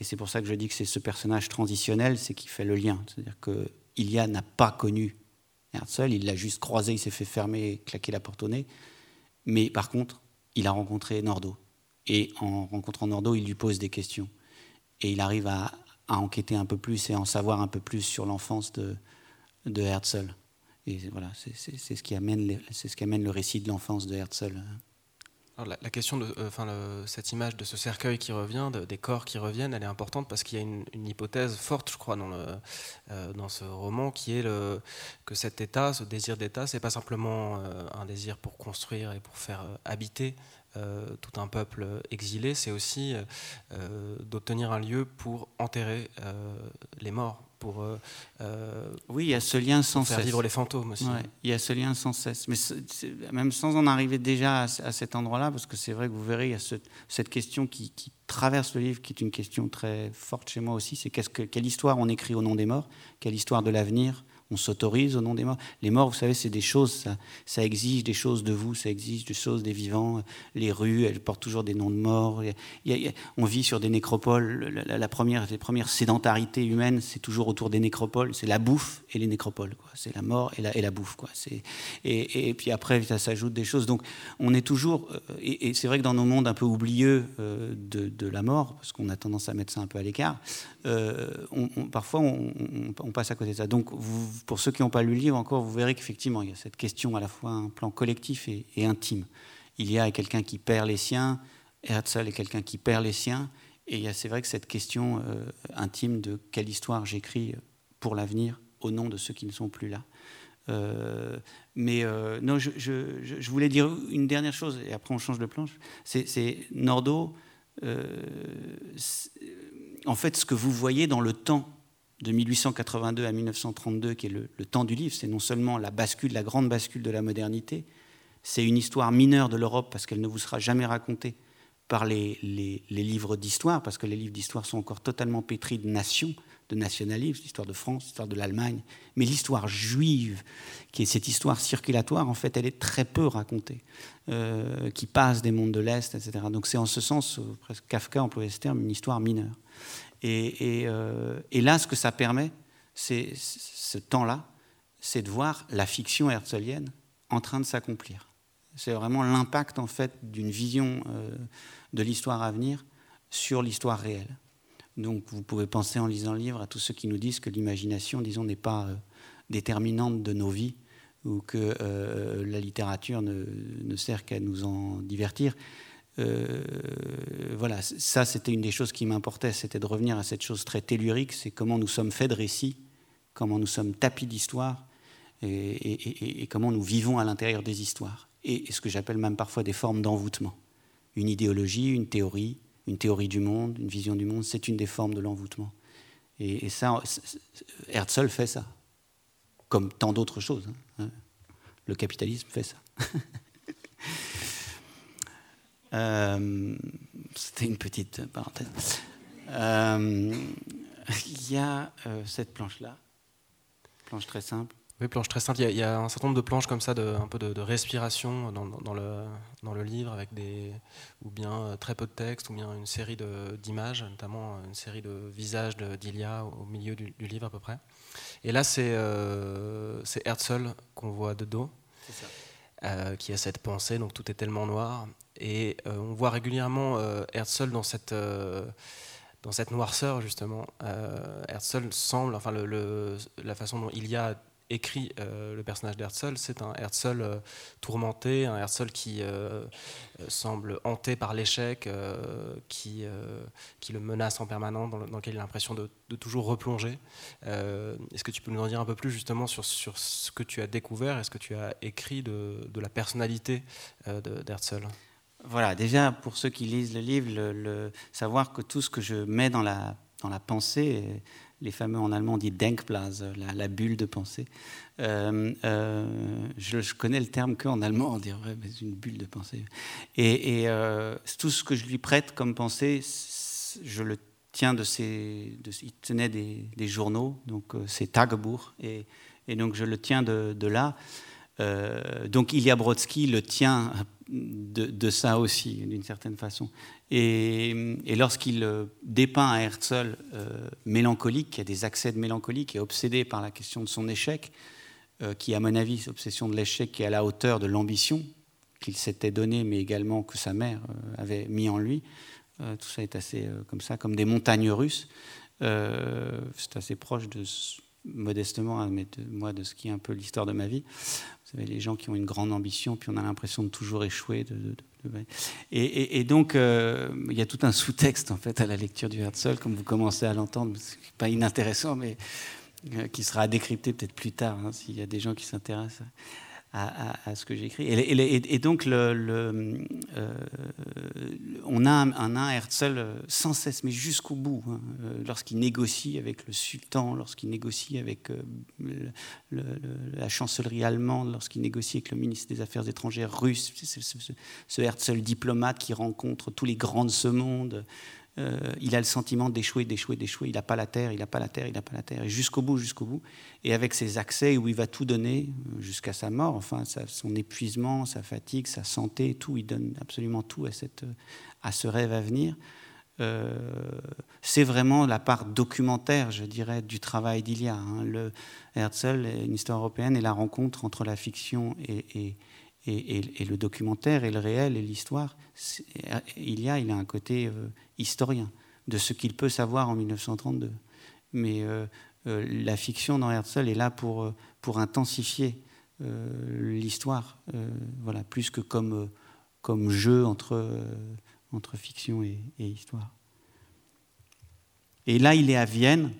[SPEAKER 2] Et c'est pour ça que je dis que c'est ce personnage transitionnel, c'est qui fait le lien. C'est-à-dire que n'a pas connu Herzl, il l'a juste croisé, il s'est fait fermer, claquer la porte au nez. Mais par contre, il a rencontré Nordo. Et en rencontrant Nordo, il lui pose des questions. Et il arrive à, enquêter un peu plus et à en savoir un peu plus sur l'enfance de, Herzl. Et voilà, c'est ce qui amène le récit de l'enfance de Herzl.
[SPEAKER 1] La, question de euh, enfin, cette image de ce cercueil qui revient, des corps qui reviennent, elle est importante parce qu'il y a une, hypothèse forte, je crois, dans, euh, ce roman, qui est que cet état, ce désir d'état, c'est pas simplement euh, un désir pour construire et pour faire habiter tout un peuple exilé, c'est aussi d'obtenir un lieu pour enterrer les morts, pour euh,
[SPEAKER 2] euh, oui, il y a ce lien sans
[SPEAKER 1] faire vivre les fantômes aussi.
[SPEAKER 2] il y a ce lien sans cesse, mais même sans en arriver déjà à, cet endroit-là, parce que c'est vrai que vous verrez, il y a cette question qui, traverse le livre, qui est une question très forte chez moi aussi, c'est qu'est-ce que, quelle histoire on écrit au nom des morts, quelle histoire de l'avenir? On s'autorise au nom des morts. Les morts, vous savez, c'est des choses, ça, exige des choses de vous, ça exige des choses des vivants. Les rues, elles portent toujours des noms de morts. on vit sur des nécropoles. La, première, les premières c'est toujours autour des nécropoles. C'est la bouffe et les nécropoles. C'est la mort et la, bouffe. Quoi. Et, et, puis après, ça s'ajoute des choses. Donc, on est toujours. Euh, et, c'est vrai que dans nos mondes un peu oublieux euh, de, la mort, parce qu'on a tendance à mettre ça un peu à l'écart, euh, parfois on, passe à côté de ça. Donc, pour ceux qui n'ont pas lu le livre encore, vous verrez qu'effectivement, il y a cette question à la fois un plan collectif et, intime. Il y a quelqu'un qui perd les siens, Herzl est quelqu'un qui perd les siens, et c'est vrai que cette question euh, intime de quelle histoire j'écris pour l'avenir au nom de ceux qui ne sont plus là. Euh, mais non, je, je, voulais dire une dernière chose, et après on change de planche. C'est Nordo, en fait, ce que vous voyez dans le temps de 1882 à 1932, qui est le, temps du livre, c'est non seulement la bascule, la grande bascule de la modernité, c'est une histoire mineure de l'Europe parce qu'elle ne vous sera jamais racontée par les, livres d'histoire, parce que les livres d'histoire sont encore totalement pétris de nations, de nationalisme, l'histoire de France, l'histoire de l'Allemagne. Mais l'histoire juive, qui est cette histoire circulatoire, en fait, elle est très peu racontée, euh, qui passe des mondes de l'Est, etc. Donc c'est en ce sens, euh, presque Kafka employait ce terme, une histoire mineure. Euh, et, là, ce que ça permet, c'est ce temps-là, c'est de voir la fiction herzlienne en train de s'accomplir. C'est vraiment l'impact en fait d'une vision euh, de l'histoire à venir sur l'histoire réelle. Donc vous pouvez penser en lisant le livre à tous ceux qui nous disent que l'imagination, disons, n'est pas euh, déterminante de nos vies ou que la littérature ne, ne sert qu'à nous en divertir. Euh, voilà, ça c'était une des choses qui m'importait, c'était de revenir à cette chose très tellurique, c'est comment nous sommes faits de récits, comment nous sommes tapis d'histoire et, comment nous vivons à l'intérieur des histoires. Et, ce que j'appelle même parfois des formes d'envoûtement. Une idéologie, une théorie, une théorie du monde, une vision du monde, c'est une des formes de l'envoûtement. Et, ça, Herzl fait ça, comme tant d'autres choses. Hein. Le capitalisme fait ça. Euh, c'était une petite parenthèse. Euh, il y a euh, cette planche-là, planche très simple.
[SPEAKER 1] Oui, planche très simple. Il y, a, un certain nombre de planches comme ça, de, un peu de, respiration dans, dans, le, dans le livre, avec des, ou bien très peu de texte, ou bien une série d'images, notamment une série de visages d'Ilia au milieu du, livre à peu près. Et là, c'est Herzl qu'on voit de dos, qui a cette pensée, donc tout est tellement noir. Et euh, on voit régulièrement euh, Herzl dans cette, euh, dans cette noirceur, justement. Herzl semble, enfin, la façon dont il a écrit le personnage d'Herzl, c'est un Herzl tourmenté, un Herzl qui semble hanté par l'échec, qui, qui le menace en permanence, dans, lequel il a l'impression de, de, toujours replonger. Est-ce que tu peux nous en dire un peu plus justement sur, sur ce que tu as découvert et ce que tu as écrit de, de la personnalité d'Herzl
[SPEAKER 2] voilà, déjà pour ceux qui lisent le livre, le, savoir que tout ce que je mets dans la, dans la pensée, les fameux en allemand on dit Denkblase, la, bulle de pensée. Euh, euh, je, connais le terme qu'en allemand, on dirait mais une bulle de pensée. Et, euh, tout ce que je lui prête comme pensée, je le tiens de ses. Il tenait des, journaux, donc c'est Tagebuch, et, et, donc je le tiens de, de là. donc Ilya Brodsky le tient de, ça aussi, d'une certaine façon. Et, lorsqu'il euh, dépeint à Herzl euh, mélancolique, qui a des accès de mélancolie, qui est obsédé par la question de son échec, euh, qui, à mon avis, obsession de l'échec qui est à la hauteur de l'ambition qu'il s'était donnée, mais également que sa mère avait mis en lui, tout ça est assez comme ça, comme des montagnes russes. c'est assez proche de modestement, hein, moi, de ce qui est un peu l'histoire de ma vie. Savez, les gens qui ont une grande ambition, puis on a l'impression de toujours échouer, et, donc, euh, il y a tout un sous-texte en fait à la lecture du Herzl, comme vous commencez à l'entendre, pas inintéressant, mais euh, qui sera à décrypter peut-être plus tard, hein, s'il y a des gens qui s'intéressent à, ce que j'écris. Et, et, donc, euh, on a un, un, Herzl sans cesse, mais jusqu'au bout, hein, euh, lorsqu'il négocie avec le sultan, lorsqu'il négocie avec euh, la chancellerie allemande, lorsqu'il négocie avec le ministre des Affaires étrangères russe, ce, ce, Herzl diplomate qui rencontre tous les grands de ce monde. Euh, il a le sentiment d'échouer, d'échouer, d'échouer. Il n'a pas la terre, il n'a pas la terre, il n'a pas la terre. Et jusqu'au bout, jusqu'au bout. Et avec ses accès où il va tout donner euh, jusqu'à sa mort, enfin, son épuisement, sa fatigue, sa santé, tout, il donne absolument tout à, à ce rêve à venir. Euh, c'est vraiment la part documentaire, je dirais, du travail d'Ilia. Hein. Herzl, une histoire européenne, et la rencontre entre la fiction et, le documentaire et le réel et l'histoire, il y a, il a un côté euh, historien de ce qu'il peut savoir en 1932. Mais euh, euh, la fiction dans Herzl est là pour, pour intensifier l'histoire, voilà, plus que comme, comme jeu entre, entre fiction et, histoire. Et là, il est à Vienne,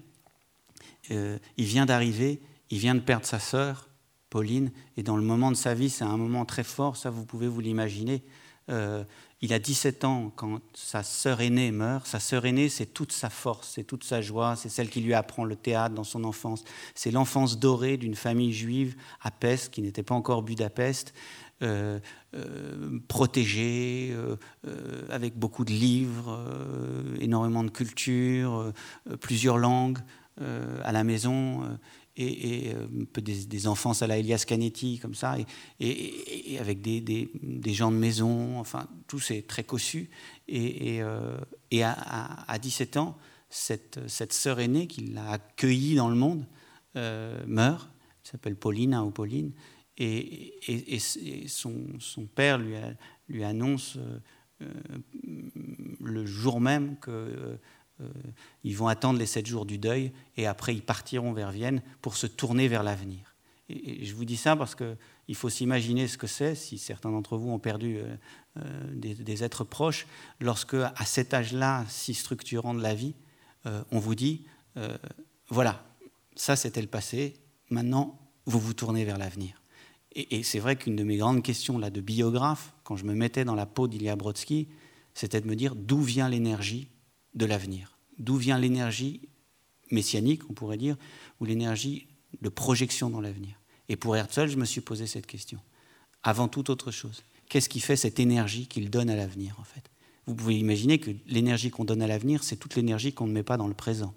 [SPEAKER 2] il vient d'arriver, il vient de perdre sa sœur, Pauline, et dans le moment de sa vie, c'est un moment très fort, ça vous pouvez vous l'imaginer. Euh, il a 17 ans quand sa sœur aînée meurt. Sa sœur aînée, c'est toute sa force, c'est toute sa joie, c'est celle qui lui apprend le théâtre dans son enfance. C'est l'enfance dorée d'une famille juive à Pest, qui n'était pas encore Budapest, euh, euh, protégée, avec beaucoup de livres, énormément de culture, plusieurs langues à la maison et, euh, des, des, enfants à la Elias Canetti, comme ça, et, avec des, gens de maison, enfin, tout c'est très cossu. Et, euh, à, 17 ans, cette, sœur aînée qui l'a accueillie dans le monde euh, meurt, elle s'appelle Pauline hein, ou Pauline, et, son, père lui, annonce le jour même que euh, ils vont attendre les sept jours du deuil et après ils partiront vers Vienne pour se tourner vers l'avenir. Et, je vous dis ça parce qu'il faut s'imaginer ce que c'est, si certains d'entre vous ont perdu euh, euh, des, êtres proches, lorsque à cet âge-là, si structurant de la vie, on vous dit, voilà, ça c'était le passé, maintenant vous vous tournez vers l'avenir. Et, c'est vrai qu'une de mes grandes questions là, de biographe, quand je me mettais dans la peau d'Ilya Brodsky, c'était de me dire d'où vient l'énergie de l'avenir. D'où vient l'énergie messianique, on pourrait dire, ou l'énergie de projection dans l'avenir. Et pour Herzl, je me suis posé cette question. Avant toute autre chose, qu'est-ce qui fait cette énergie qu'il donne à l'avenir, en fait? Vous pouvez imaginer que l'énergie qu'on donne à l'avenir, c'est toute l'énergie qu'on ne met pas dans le présent.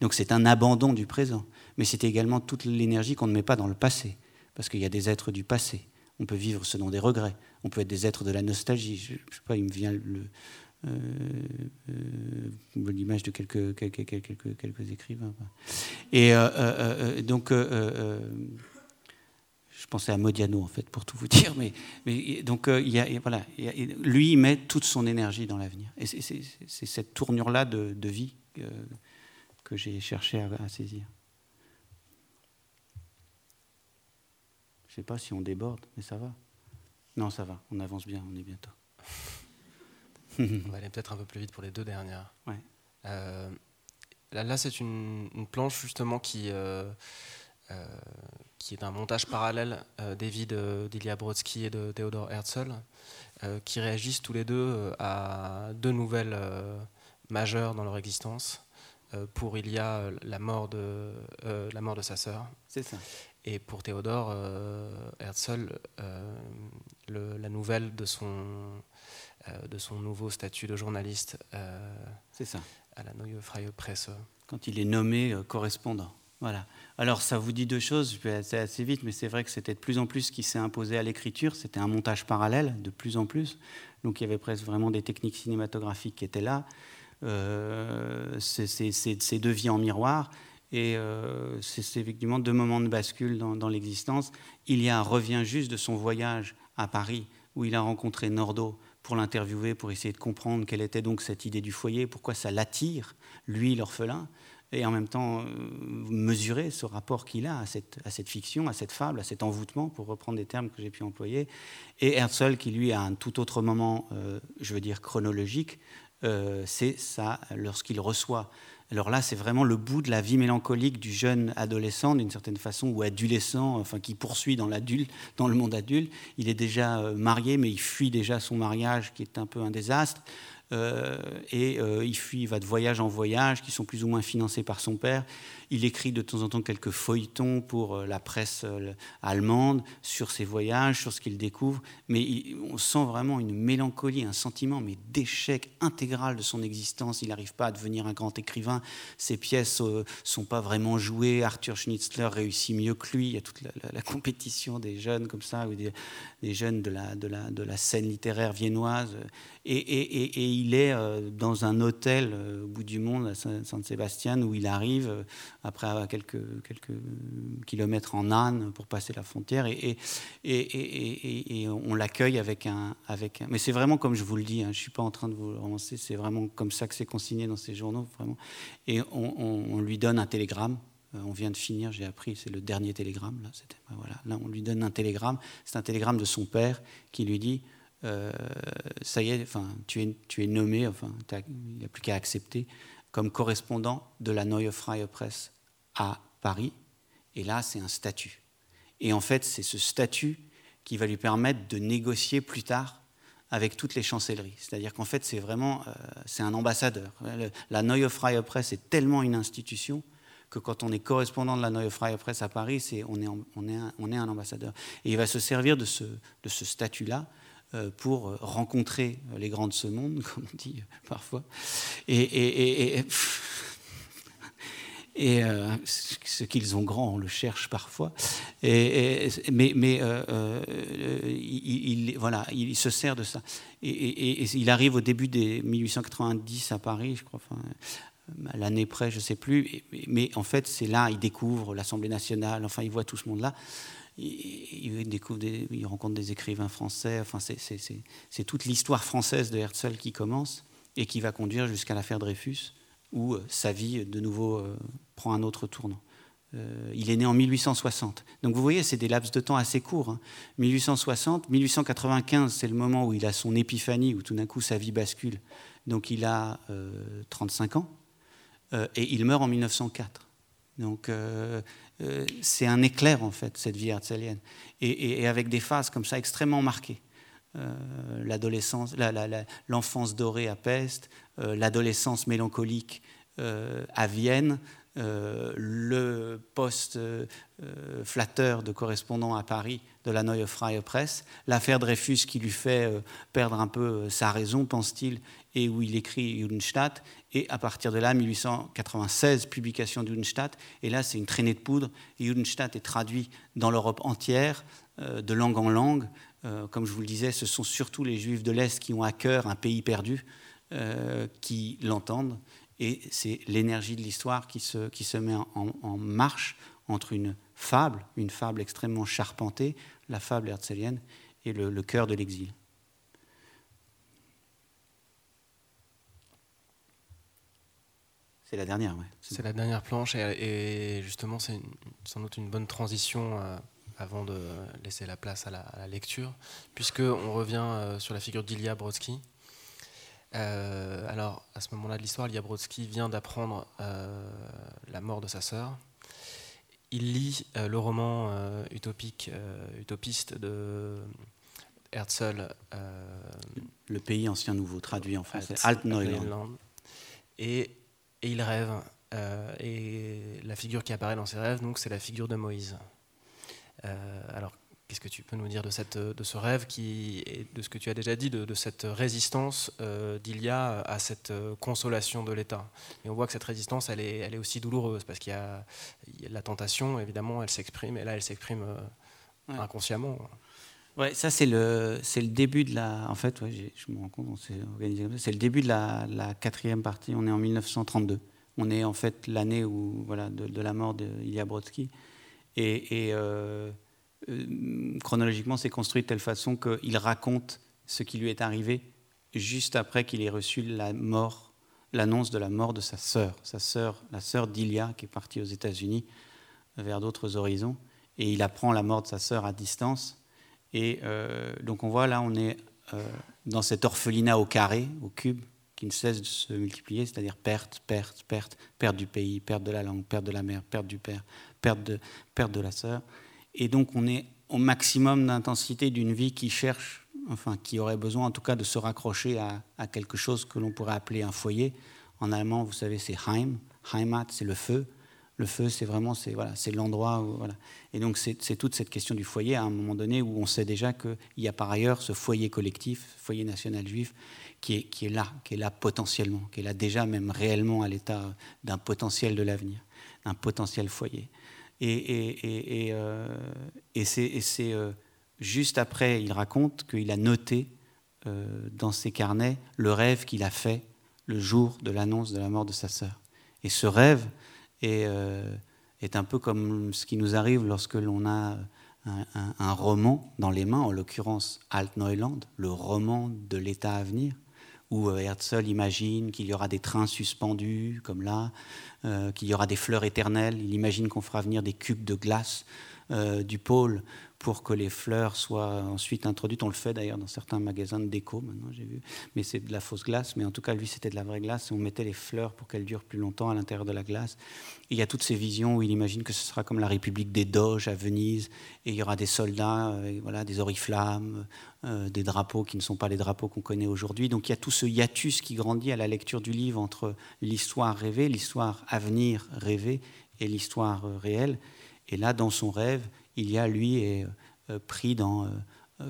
[SPEAKER 2] Donc c'est un abandon du présent, mais c'est également toute l'énergie qu'on ne met pas dans le passé, parce qu'il y a des êtres du passé. On peut vivre selon des regrets, on peut être des êtres de la nostalgie. Je, je sais pas, il me vient le, l'image de quelques, quelques, quelques, quelques, écrivains. Et euh, donc, je pensais à Modiano, en fait, pour tout vous dire. Mais, mais donc, il y a, voilà, lui, il met toute son énergie dans l'avenir. Et c'est cette tournure-là de, de, vie que, j'ai cherché à, saisir. Je ne sais pas si on déborde, mais ça va. Non, ça va, on avance bien, on est bientôt.
[SPEAKER 1] On va aller peut-être un peu plus vite pour les deux dernières. Euh, là, c'est une, planche justement qui, euh, qui est un montage parallèle des vies d'Ilya Brodsky et de Theodor Herzl, qui réagissent tous les deux à deux nouvelles majeures dans leur existence. pour Ilya, la mort de, la mort de sa sœur.
[SPEAKER 2] C'est ça.
[SPEAKER 1] Et pour Théodore Herzl, la nouvelle de son, de son nouveau statut de journaliste.
[SPEAKER 2] C'est ça.
[SPEAKER 1] À la Neue Freie Presse
[SPEAKER 2] quand il est nommé euh, correspondant. Voilà. Alors ça vous dit deux choses, je vais assez, assez vite, mais c'est vrai que c'était de plus en plus ce qui s'est imposé à l'écriture, c'était un montage parallèle, de plus en plus. Donc il y avait presque vraiment des techniques cinématographiques qui étaient là. Euh, c'est ces deux vies en miroir. Et euh, c'est effectivement deux moments de bascule dans, dans l'existence. Il y a un revient juste de son voyage à Paris, où il a rencontré Nordo pour l'interviewer, pour essayer de comprendre quelle était donc cette idée du foyer, pourquoi ça l'attire, lui, l'orphelin, et en même temps euh, mesurer ce rapport qu'il a à cette, à cette, fiction, à cette fable, à cet envoûtement, pour reprendre des termes que j'ai pu employer. Et Herzl, qui lui, a un tout autre moment, euh, je veux dire chronologique, euh, c'est ça, lorsqu'il reçoit alors là, c'est vraiment le bout de la vie mélancolique du jeune adolescent, d'une certaine façon, ou adolescent, enfin qui poursuit dans l'adulte, dans le monde adulte. Il est déjà marié, mais il fuit déjà son mariage, qui est un peu un désastre. Euh, et euh, il fuit, il va de voyage en voyage, qui sont plus ou moins financés par son père. Il écrit de temps en temps quelques feuilletons pour euh, la presse euh, allemande sur ses voyages, sur ce qu'il découvre, mais on sent vraiment une mélancolie, un sentiment mais d'échec intégral de son existence. Il n'arrive pas à devenir un grand écrivain. Ses pièces euh, sont pas vraiment jouées. Arthur Schnitzler réussit mieux que lui. Il y a toute la, compétition des jeunes comme ça, ou des, jeunes de la, de, la, de la, scène littéraire viennoise. Et, il est dans un hôtel au bout du monde à Saint-Sébastien où il arrive après quelques, quelques kilomètres en âne pour passer la frontière, et, et, et, on l'accueille avec un, avec Mais c'est vraiment comme je vous le dis, hein, je ne suis pas en train de vous le romancer, c'est vraiment comme ça que c'est consigné dans ces journaux, vraiment. Et on, lui donne un télégramme, euh, on vient de finir, j'ai appris, c'est le dernier télégramme, là, ben voilà, là on lui donne un télégramme, c'est un télégramme de son père qui lui dit... Euh, ça y est, enfin, tu es, tu es nommé, enfin, il n'y a plus qu'à accepter comme correspondant de la Neue Freie Presse à Paris. Et là, c'est un statut. Et en fait, c'est ce statut qui va lui permettre de négocier plus tard avec toutes les chancelleries. C'est-à-dire qu'en fait, c'est vraiment euh, c'est un ambassadeur. la Neue Freie Presse est tellement une institution que quand on est correspondant de la Neue Freie Presse à Paris, c'est, on, est, on, est un, on est un ambassadeur. Et il va se servir de ce, de ce statut-là pour rencontrer les grands de ce monde, comme on dit parfois. Et, euh, ce qu'ils ont grand, on le cherche parfois. Mais mais euh, il, se sert de ça. Et, il arrive au début des 1890 à Paris, je crois, l'année près, je ne sais plus. Mais en fait, c'est là, il découvre l'Assemblée nationale, enfin, il voit tout ce monde-là il, découvre il rencontre des écrivains français. Enfin, c'est toute l'histoire française de Herzl qui commence et qui va conduire jusqu'à l'affaire Dreyfus, où euh, sa vie, de nouveau, euh, prend un autre tournant. Euh, il est né en 1860. Donc vous voyez, c'est des laps de temps assez courts. 1860, hein. 1895, c'est le moment où il a son épiphanie, où tout d'un coup sa vie bascule. Donc il a 35 ans et il meurt en 1904. Donc euh, c'est un éclair, en fait, cette vie herzelienne. Et, avec des phases comme ça extrêmement marquées. Euh, l'adolescence, l'enfance dorée à Pest, euh, l'adolescence mélancolique à Vienne, le poste flatteur de correspondant à Paris de la Neue Freie Presse, l'affaire Dreyfus qui lui fait perdre un peu sa raison, pense-t-il, et où il écrit Judenstadt. Et à partir de là, 1896, publication de Judenstadt. Et là, c'est une traînée de poudre. Et Judenstadt est traduit dans l'Europe entière, euh, de langue en langue. Euh, comme je vous le disais, ce sont surtout les Juifs de l'Est qui ont à cœur un pays perdu, euh, qui l'entendent. Et c'est l'énergie de l'histoire qui se, qui se met en, marche entre une fable, une fable extrêmement charpentée, la fable herzelienne, et le cœur de l'exil. C'est la dernière.
[SPEAKER 1] C'est la dernière planche et, justement c'est sans doute une bonne transition euh, avant de laisser la place à la, lecture, puisque on revient euh, sur la figure d'Ilya Brodsky. Euh, alors à ce moment-là de l'histoire, Ilya Brodsky vient d'apprendre la mort de sa sœur. il lit le roman utopique, utopiste de Herzl.
[SPEAKER 2] le pays ancien nouveau, traduit en français. Alt-Neuland.
[SPEAKER 1] Et, et, il rêve. et la figure qui apparaît dans ses rêves, donc, c'est la figure de Moïse. alors, Qu'est-ce que tu peux nous dire de, cette, de ce rêve qui, et de ce que tu as déjà dit, de, cette résistance euh, d'Ilia à cette euh, consolation de l'État? Et on voit que cette résistance, elle est, elle est aussi douloureuse, parce qu'il y, a la tentation, évidemment, elle s'exprime, et là, elle s'exprime euh, inconsciemment.
[SPEAKER 2] Ouais, ça c'est le c'est le début de la. En fait, je me rends compte, on s'est organisé C'est le début de la, la, quatrième partie. On est en 1932. On est en fait l'année où voilà de, la mort d'Ilya Brodsky et, et euh, chronologiquement, c'est construit de telle façon qu'il raconte ce qui lui est arrivé juste après qu'il ait reçu la mort, l'annonce de la mort de sa sœur, sa sœur, la sœur d'Ilia, qui est partie aux États-Unis vers d'autres horizons, et il apprend la mort de sa sœur à distance. Et euh, donc on voit là, on est euh, dans cet orphelinat au carré, au cube, qui ne cesse de se multiplier, c'est-à-dire perte, perte, perte, perte du pays, perte de la langue, perte de la mère, perte du père, perte de, perte de la sœur. Et donc on est au maximum d'intensité d'une vie qui cherche, enfin qui aurait besoin en tout cas de se raccrocher à, quelque chose que l'on pourrait appeler un foyer. En allemand, vous savez, c'est Heim. Heimat, c'est le feu. Le feu, c'est vraiment c'est voilà, c'est l'endroit où voilà. Et donc c'est toute cette question du foyer à un moment donné où on sait déjà qu'il y a par ailleurs ce foyer collectif, foyer national juif, qui est, qui est là, qui est là potentiellement, qui est là déjà même réellement à l'état d'un potentiel de l'avenir, d'un potentiel foyer. Et, et, euh, c'est euh, juste après, il raconte qu'il a noté euh, dans ses carnets le rêve qu'il a fait le jour de l'annonce de la mort de sa sœur. Et ce rêve est, est, un peu comme ce qui nous arrive lorsque l'on a un, roman dans les mains, en l'occurrence Alt-Neuland, le roman de l'état à venir, où Herzl imagine qu'il y aura des trains suspendus, comme là, euh, qu'il y aura des fleurs éternelles. Il imagine qu'on fera venir des cubes de glace euh, du pôle pour que les fleurs soient ensuite introduites. On le fait d'ailleurs dans certains magasins de déco maintenant, j'ai vu. Mais c'est de la fausse glace. Mais en tout cas, lui, c'était de la vraie glace. On mettait les fleurs pour qu'elles durent plus longtemps à l'intérieur de la glace. il y a toutes ces visions où il imagine que ce sera comme la République des Doges à Venise. Et il y aura des soldats, euh, voilà, des oriflammes, euh, des drapeaux qui ne sont pas les drapeaux qu'on connaît aujourd'hui. Donc il y a tout ce hiatus qui grandit à la lecture du livre entre l'histoire rêvée, l'histoire à venir rêvée et l'histoire euh, réelle. Et là, dans son rêve, il y a, lui, est euh, pris dans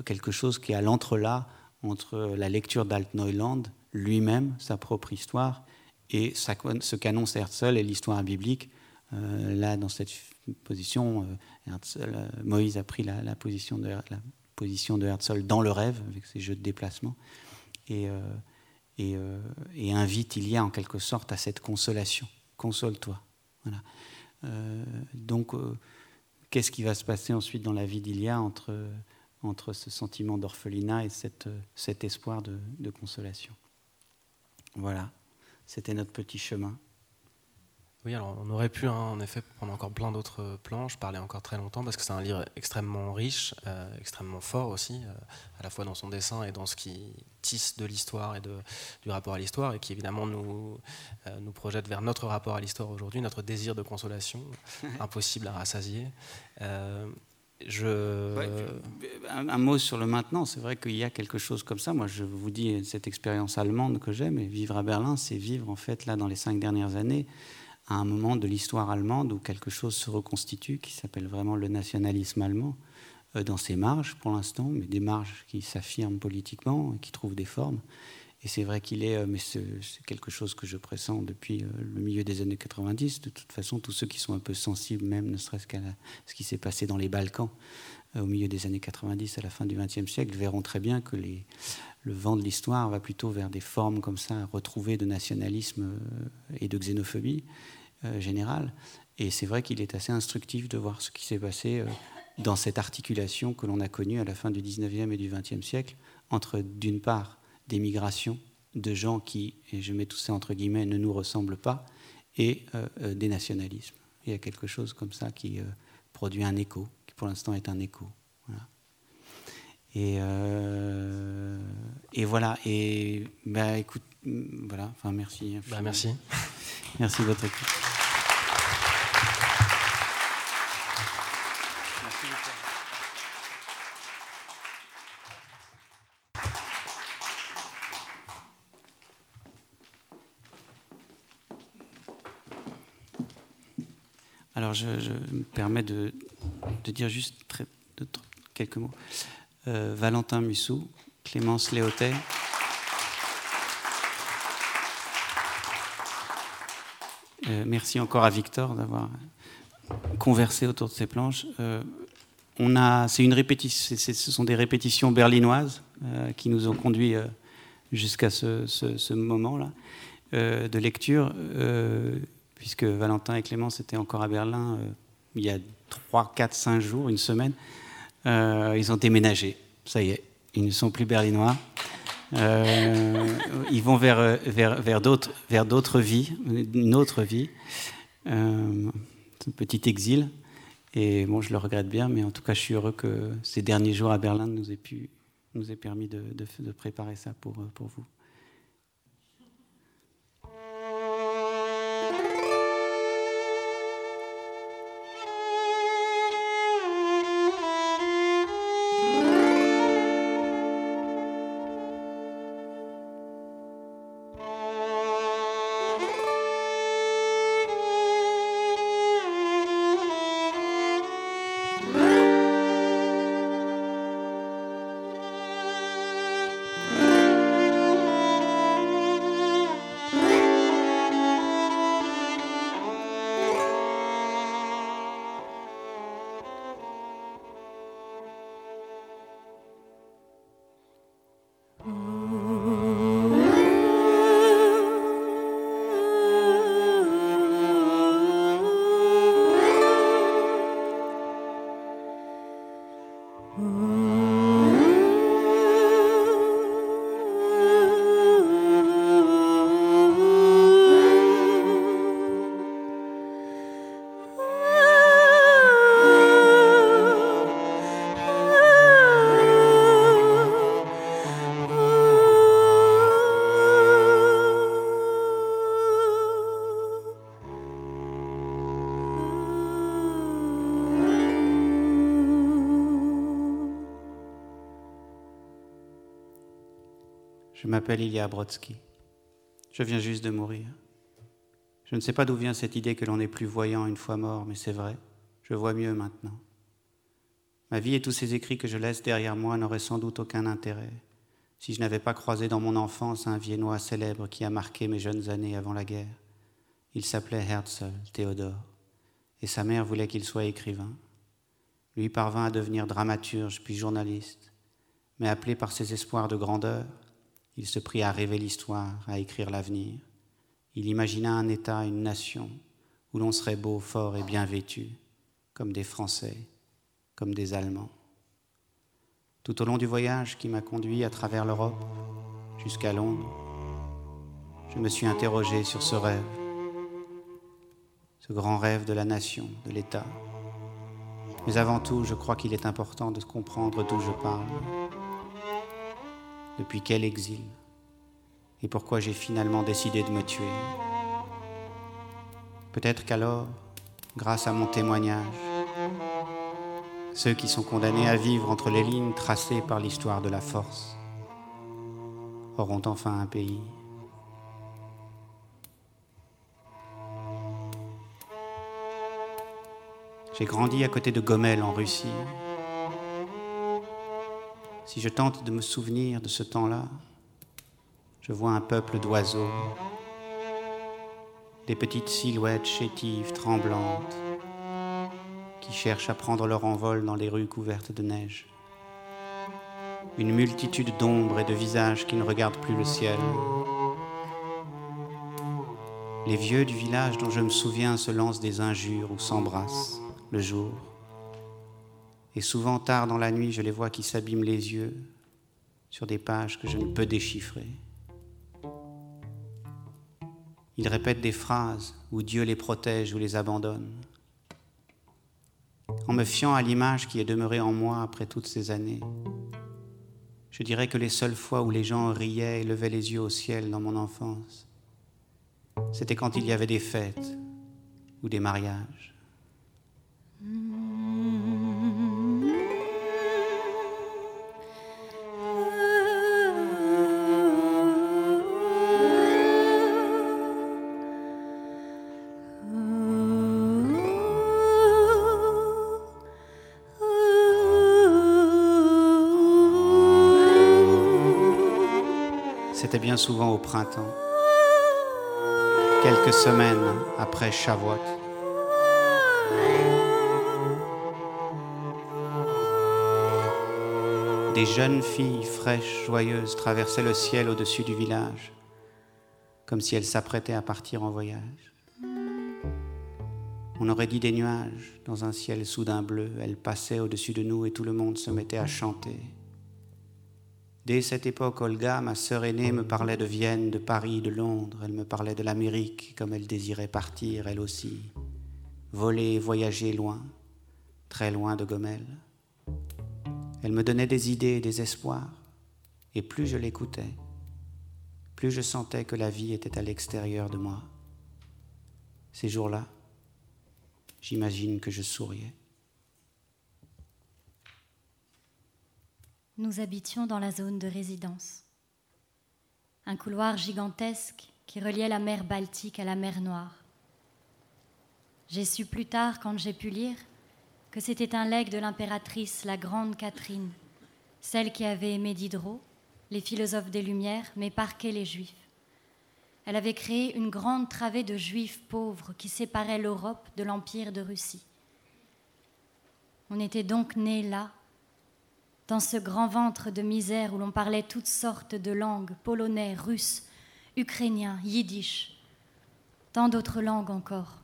[SPEAKER 2] quelque chose qui est à l'entrelac entre la lecture d'Alt-Neuland, lui-même, sa propre histoire, et ce qu'annonce Herzl et l'histoire biblique. là, dans cette position, Moïse a pris la, position de la position de Herzl dans le rêve, avec ses jeux de déplacement, et, euh, et, euh, et, invite il y a en quelque sorte à cette consolation. Console-toi. Voilà. Euh, donc, qu'est-ce qui va se passer ensuite dans la vie d'Ilia entre, ce sentiment d'orphelinat et cette, cet espoir de, de consolation? Voilà, c'était notre petit chemin.
[SPEAKER 1] Oui, alors on aurait pu hein, en effet prendre encore plein d'autres planches, parler encore très longtemps, parce que c'est un livre extrêmement riche, euh, extrêmement fort aussi, euh, à la fois dans son dessin et dans ce qui tisse de l'histoire et de, du rapport à l'histoire, et qui évidemment nous, euh, nous projette vers notre rapport à l'histoire aujourd'hui, notre désir de consolation, impossible à rassasier.
[SPEAKER 2] Je... un, mot sur le maintenant, c'est vrai qu'il y a quelque chose comme ça. Moi, je vous dis cette expérience allemande que j'aime, et vivre à Berlin, c'est vivre en fait là dans les cinq dernières années à un moment de l'histoire allemande où quelque chose se reconstitue qui s'appelle vraiment le nationalisme allemand euh, dans ses marges pour l'instant, mais des marges qui s'affirment politiquement et qui trouvent des formes. Et c'est vrai qu'il est, euh, mais c'est quelque chose que je pressens depuis euh, le milieu des années 90. De toute façon, tous ceux qui sont un peu sensibles, même ne serait-ce qu'à ce qui s'est passé dans les Balkans au milieu des années 90, à la fin du XXe siècle, verront très bien que le vent de l'histoire va plutôt vers des formes comme ça, retrouvées de nationalisme et de xénophobie. Euh, général Et c'est vrai qu'il est assez instructif de voir ce qui s'est passé euh, dans cette articulation que l'on a connue à la fin du 19e et du 20e siècle entre, d'une part, des migrations de gens qui, et je mets tout ça entre guillemets, ne nous ressemblent pas, et euh, des nationalismes. Il y a quelque chose comme ça qui produit un écho, qui pour l'instant est un écho. Et, et, voilà. Et bah, écoute, voilà. Enfin, merci.
[SPEAKER 1] Bah, merci.
[SPEAKER 2] Merci de votre écoute. Je, me permets de, dire juste quelques mots. Euh, Valentin Mussou, Clémence Léotet. Euh, merci encore à Victor d'avoir conversé autour de ces planches. Euh, c'est une répétition, ce sont des répétitions berlinoises qui nous ont conduits jusqu'à ce moment-là de lecture puisque Valentin et Clémence étaient encore à Berlin euh, il y a 3, 4, 5 jours, une semaine. Euh, ils ont déménagé, ça y est, ils ne sont plus berlinois. Euh, ils vont vers, vers, vers d'autres vies, une autre vie, un petit exil. Et bon, je le regrette bien, mais en tout cas, je suis heureux que ces derniers jours à Berlin nous aient, pu, nous permis de, de, de préparer ça pour, pour vous. M'appelle Ilya Brodsky. Je viens juste de mourir. Je ne sais pas d'où vient cette idée que l'on n'est plus voyant une fois mort, mais c'est vrai, je vois mieux maintenant. Ma vie et tous ces écrits que je laisse derrière moi n'auraient sans doute aucun intérêt si je n'avais pas croisé dans mon enfance un viennois célèbre qui a marqué mes jeunes années avant la guerre. Il s'appelait Herzl Théodore, et sa mère voulait qu'il soit écrivain. Lui parvint à devenir dramaturge puis journaliste, mais appelé par ses espoirs de grandeur, il se prit à rêver l'histoire, à écrire l'avenir. Il imagina un État, une nation, où l'on serait beau, fort et bien vêtu, comme des Français, comme des Allemands. Tout au long du voyage qui m'a conduit à travers l'Europe jusqu'à Londres, je me suis interrogé sur ce rêve, ce grand rêve de la nation, de l'État. Mais avant tout, je crois qu'il est important de comprendre d'où je parle depuis quel exil et pourquoi j'ai finalement décidé de me tuer. Peut-être qu'alors, grâce à mon témoignage, ceux qui sont condamnés à vivre entre les lignes tracées par l'histoire de la force auront enfin un pays. J'ai grandi à côté de Gomel en Russie. Si je tente de me souvenir de ce temps-là, je vois un peuple d'oiseaux, des petites silhouettes chétives, tremblantes, qui cherchent à prendre leur envol dans les rues couvertes de neige. Une multitude d'ombres et de visages qui ne regardent plus le ciel. Les vieux du village dont je me souviens se lancent des injures ou s'embrassent le jour. Et souvent tard dans la nuit, je les vois qui s'abîment les yeux sur des pages que je ne peux déchiffrer. Ils répètent des phrases où Dieu les protège ou les abandonne. En me fiant à l'image qui est demeurée en moi après toutes ces années, je dirais que les seules fois où les gens riaient et levaient les yeux au ciel dans mon enfance, c'était quand il y avait des fêtes ou des mariages. C'était bien souvent au printemps, quelques semaines après Shavuot. Des jeunes filles fraîches, joyeuses traversaient le ciel au-dessus du village, comme si elles s'apprêtaient à partir en voyage. On aurait dit des nuages dans un ciel soudain bleu. Elles passaient au-dessus de nous et tout le monde se mettait à chanter. Dès cette époque, Olga, ma sœur aînée, me parlait de Vienne, de Paris, de Londres. Elle me parlait de l'Amérique, comme elle désirait partir, elle aussi. Voler, voyager loin, très loin de Gomel. Elle me donnait des idées et des espoirs. Et plus je l'écoutais, plus je sentais que la vie était à l'extérieur de moi. Ces jours-là, j'imagine que je souriais.
[SPEAKER 3] Nous habitions dans la zone de résidence. Un couloir gigantesque qui reliait la mer Baltique à la mer Noire. J'ai su plus tard, quand j'ai pu lire, que c'était un legs de l'impératrice, la grande Catherine, celle qui avait aimé Diderot, les philosophes des Lumières, mais parqué les Juifs. Elle avait créé une grande travée de Juifs pauvres qui séparait l'Europe de l'Empire de Russie. On était donc nés là, dans ce grand ventre de misère où l'on parlait toutes sortes de langues, polonais, russe, ukrainien, yiddish, tant d'autres langues encore.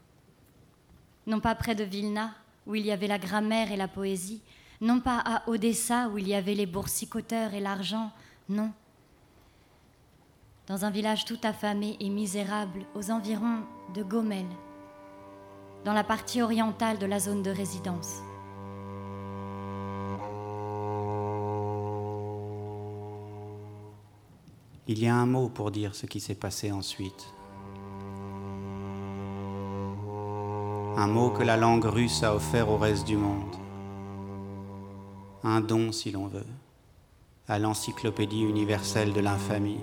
[SPEAKER 3] Non pas près de Vilna, où il y avait la grammaire et la poésie, non pas à Odessa, où il y avait les boursicoteurs et l'argent, non. Dans un village tout affamé et misérable, aux environs de Gomel, dans la partie orientale de la zone de résidence.
[SPEAKER 2] Il y a un mot pour dire ce qui s'est passé ensuite. Un mot que la langue russe a offert au reste du monde. Un don, si l'on veut, à l'encyclopédie universelle de l'infamie.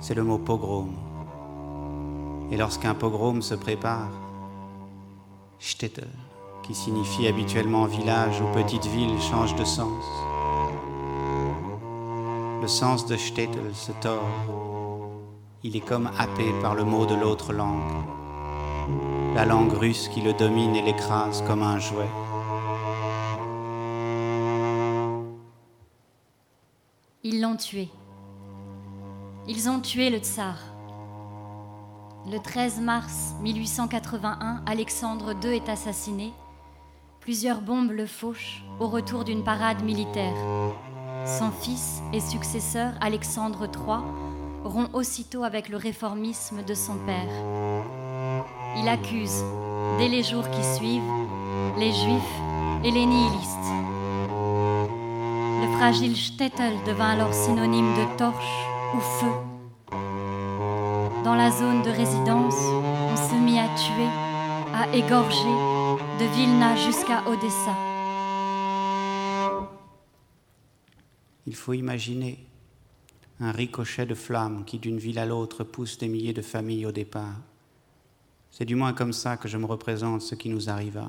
[SPEAKER 2] C'est le mot pogrom. Et lorsqu'un pogrom se prépare, Städte, qui signifie habituellement village ou petite ville, change de sens le sens de Shtetl se tord. Il est comme happé par le mot de l'autre langue, la langue russe qui le domine et l'écrase comme un jouet.
[SPEAKER 3] Ils l'ont tué. Ils ont tué le tsar. Le 13 mars 1881, Alexandre II est assassiné. Plusieurs bombes le fauchent au retour d'une parade militaire. Son fils et successeur Alexandre III rompt aussitôt avec le réformisme de son père. Il accuse, dès les jours qui suivent, les juifs et les nihilistes. Le fragile shtetl devint alors synonyme de torche ou feu. Dans la zone de résidence, on se mit à tuer, à égorger, de Vilna jusqu'à Odessa.
[SPEAKER 2] Il faut imaginer un ricochet de flammes qui d'une ville à l'autre pousse des milliers de familles au départ. C'est du moins comme ça que je me représente ce qui nous arriva,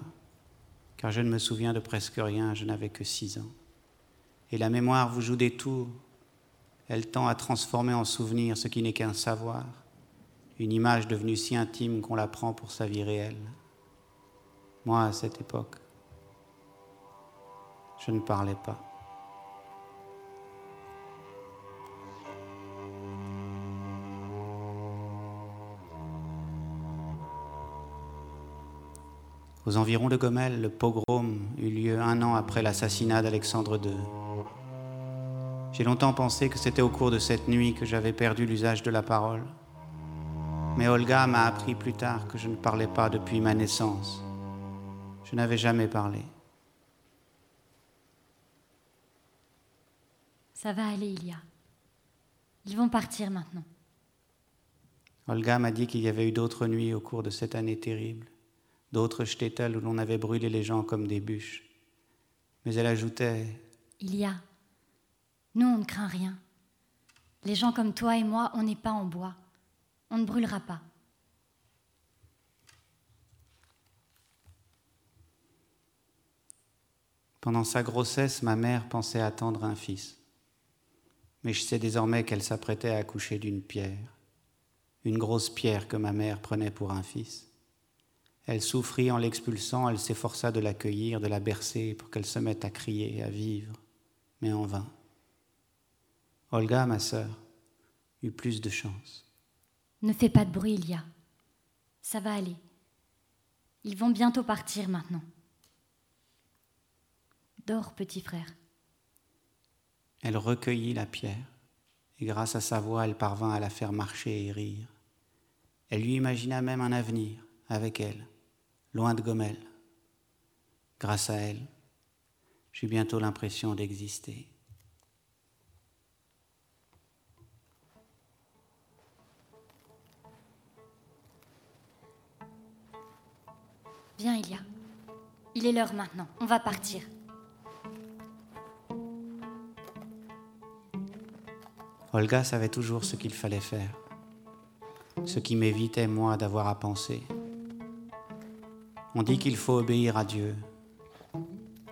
[SPEAKER 2] car je ne me souviens de presque rien, je n'avais que six ans. Et la mémoire vous joue des tours, elle tend à transformer en souvenir ce qui n'est qu'un savoir, une image devenue si intime qu'on la prend pour sa vie réelle. Moi, à cette époque, je ne parlais pas. Aux environs de Gomel, le pogrom eut lieu un an après l'assassinat d'Alexandre II. J'ai longtemps pensé que c'était au cours de cette nuit que j'avais perdu l'usage de la parole. Mais Olga m'a appris plus tard que je ne parlais pas depuis ma naissance. Je n'avais jamais parlé.
[SPEAKER 3] Ça va aller, Ilia. Ils vont partir maintenant.
[SPEAKER 2] Olga m'a dit qu'il y avait eu d'autres nuits au cours de cette année terrible d'autres shtetl où l'on avait brûlé les gens comme des bûches. Mais elle ajoutait
[SPEAKER 3] Il y a. Nous, on ne craint rien. Les gens comme toi et moi, on n'est pas en bois. On ne brûlera pas.
[SPEAKER 2] Pendant sa grossesse, ma mère pensait attendre un fils. mais je sais désormais qu'elle s'apprêtait à accoucher d'une pierre, une grosse pierre que ma mère prenait pour un fils. Elle souffrit en l'expulsant, elle s'efforça de l'accueillir, de la bercer pour qu'elle se mette à crier, à vivre, mais en vain. Olga, ma sœur, eut plus de chance.
[SPEAKER 3] Ne fais pas de bruit, Ilia. Ça va aller. Ils vont bientôt partir maintenant. Dors, petit frère.
[SPEAKER 2] Elle recueillit la pierre, et grâce à sa voix, elle parvint à la faire marcher et rire. Elle lui imagina même un avenir avec elle, loin de Gomel. Grâce à elle, j'eus bientôt l'impression d'exister.
[SPEAKER 3] Viens, Ilia. Il est l'heure maintenant. On va partir.
[SPEAKER 2] Olga savait toujours ce qu'il fallait faire, ce qui m'évitait, moi, d'avoir à penser. On dit qu'il faut obéir à Dieu,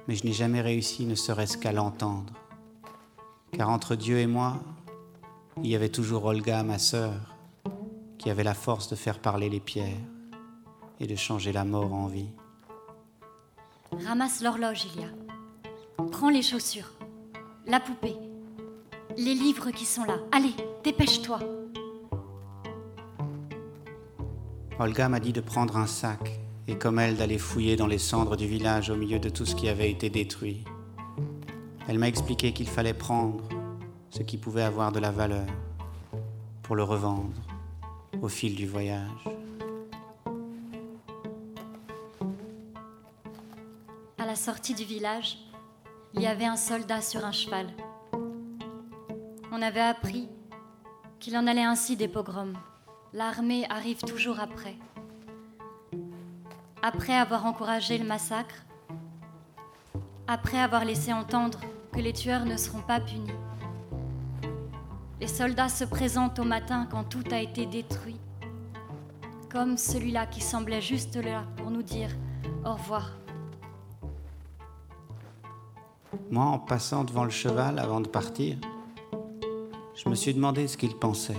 [SPEAKER 2] mais je n'ai jamais réussi ne serait-ce qu'à l'entendre, car entre Dieu et moi, il y avait toujours Olga, ma sœur, qui avait la force de faire parler les pierres et de changer la mort en vie.
[SPEAKER 3] Ramasse l'horloge, Ilia. Prends les chaussures, la poupée, les livres qui sont là. Allez, dépêche-toi.
[SPEAKER 2] Olga m'a dit de prendre un sac et comme elle d'aller fouiller dans les cendres du village au milieu de tout ce qui avait été détruit. Elle m'a expliqué qu'il fallait prendre ce qui pouvait avoir de la valeur pour le revendre au fil du voyage.
[SPEAKER 3] À la sortie du village, il y avait un soldat sur un cheval on avait appris qu'il en allait ainsi des pogroms. L'armée arrive toujours après. Après avoir encouragé le massacre, après avoir laissé entendre que les tueurs ne seront pas punis. Les soldats se présentent au matin quand tout a été détruit, comme celui-là qui semblait juste là pour nous dire au revoir.
[SPEAKER 2] Moi, en passant devant le cheval avant de partir, je me suis demandé ce qu'il pensait.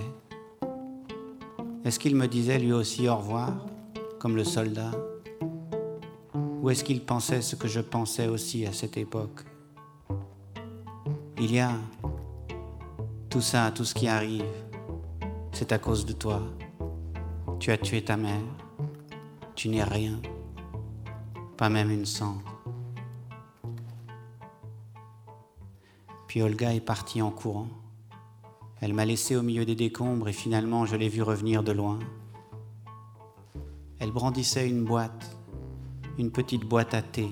[SPEAKER 2] Est-ce qu'il me disait lui aussi au revoir, comme le soldat? Ou est-ce qu'il pensait ce que je pensais aussi à cette époque? Il y a tout ça, tout ce qui arrive, c'est à cause de toi. Tu as tué ta mère, tu n'es rien, pas même une cendre. Puis Olga est partie en courant. Elle m'a laissé au milieu des décombres et finalement je l'ai vue revenir de loin. Elle brandissait une boîte, une petite boîte à thé,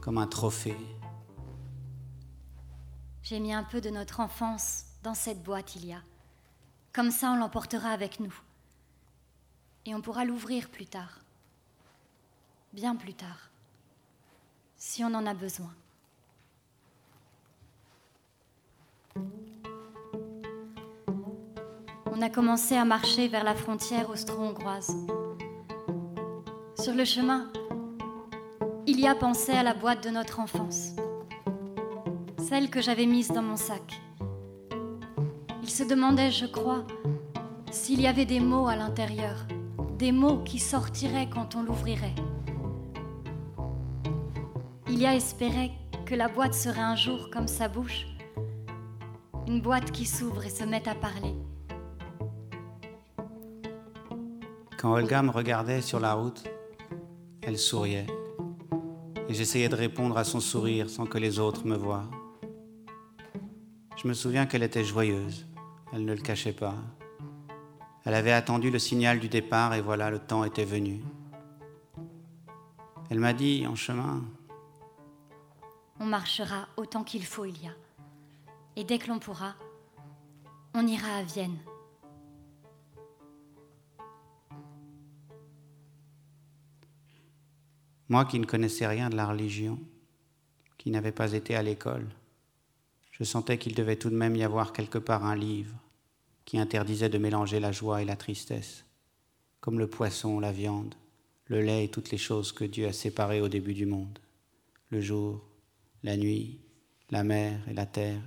[SPEAKER 2] comme un trophée.
[SPEAKER 3] J'ai mis un peu de notre enfance dans cette boîte, il y a. Comme ça, on l'emportera avec nous. Et on pourra l'ouvrir plus tard. Bien plus tard. Si on en a besoin. on a commencé à marcher vers la frontière austro-hongroise. Sur le chemin, il y a pensé à la boîte de notre enfance, celle que j'avais mise dans mon sac. Il se demandait, je crois, s'il y avait des mots à l'intérieur, des mots qui sortiraient quand on l'ouvrirait. Il y a espéré que la boîte serait un jour comme sa bouche, une boîte qui s'ouvre et se met à parler.
[SPEAKER 2] Quand Olga me regardait sur la route, elle souriait. Et j'essayais de répondre à son sourire sans que les autres me voient. Je me souviens qu'elle était joyeuse. Elle ne le cachait pas. Elle avait attendu le signal du départ et voilà, le temps était venu. Elle m'a dit en chemin.
[SPEAKER 3] On marchera autant qu'il faut, il y a. Et dès que l'on pourra, on ira à Vienne.
[SPEAKER 2] Moi qui ne connaissais rien de la religion, qui n'avais pas été à l'école, je sentais qu'il devait tout de même y avoir quelque part un livre qui interdisait de mélanger la joie et la tristesse, comme le poisson, la viande, le lait et toutes les choses que Dieu a séparées au début du monde, le jour, la nuit, la mer et la terre,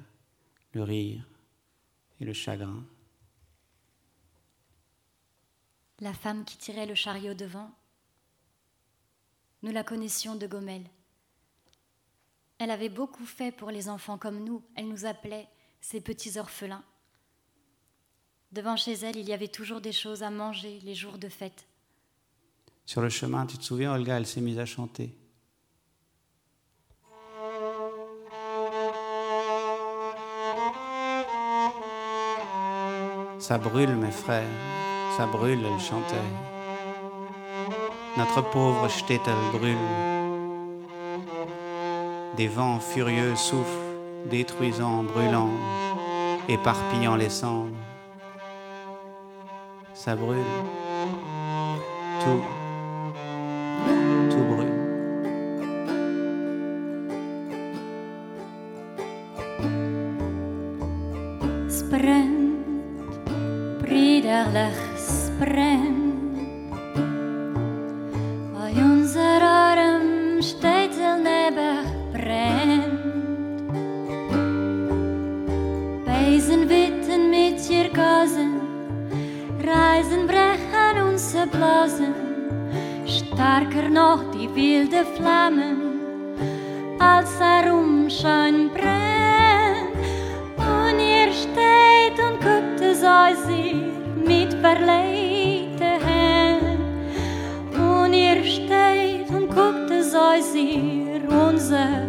[SPEAKER 2] le rire, et le chagrin.
[SPEAKER 3] La femme qui tirait le chariot devant, nous la connaissions de Gomel. Elle avait beaucoup fait pour les enfants comme nous, elle nous appelait ses petits orphelins. Devant chez elle, il y avait toujours des choses à manger les jours de fête.
[SPEAKER 2] Sur le chemin, tu te souviens, Olga, elle s'est mise à chanter. Ça brûle, mes frères, ça brûle, elle chantait. Notre pauvre Stettel brûle. Des vents furieux soufflent, détruisant, brûlant, éparpillant les cendres. Ça brûle. Tout, tout brûle.
[SPEAKER 3] Sprint, sprint. Starker noch die wilde Flammen, als Herumschein brennt. Und ihr steht und guckt es euch mit verlegten Händen. Und ihr steht und guckt es euch unser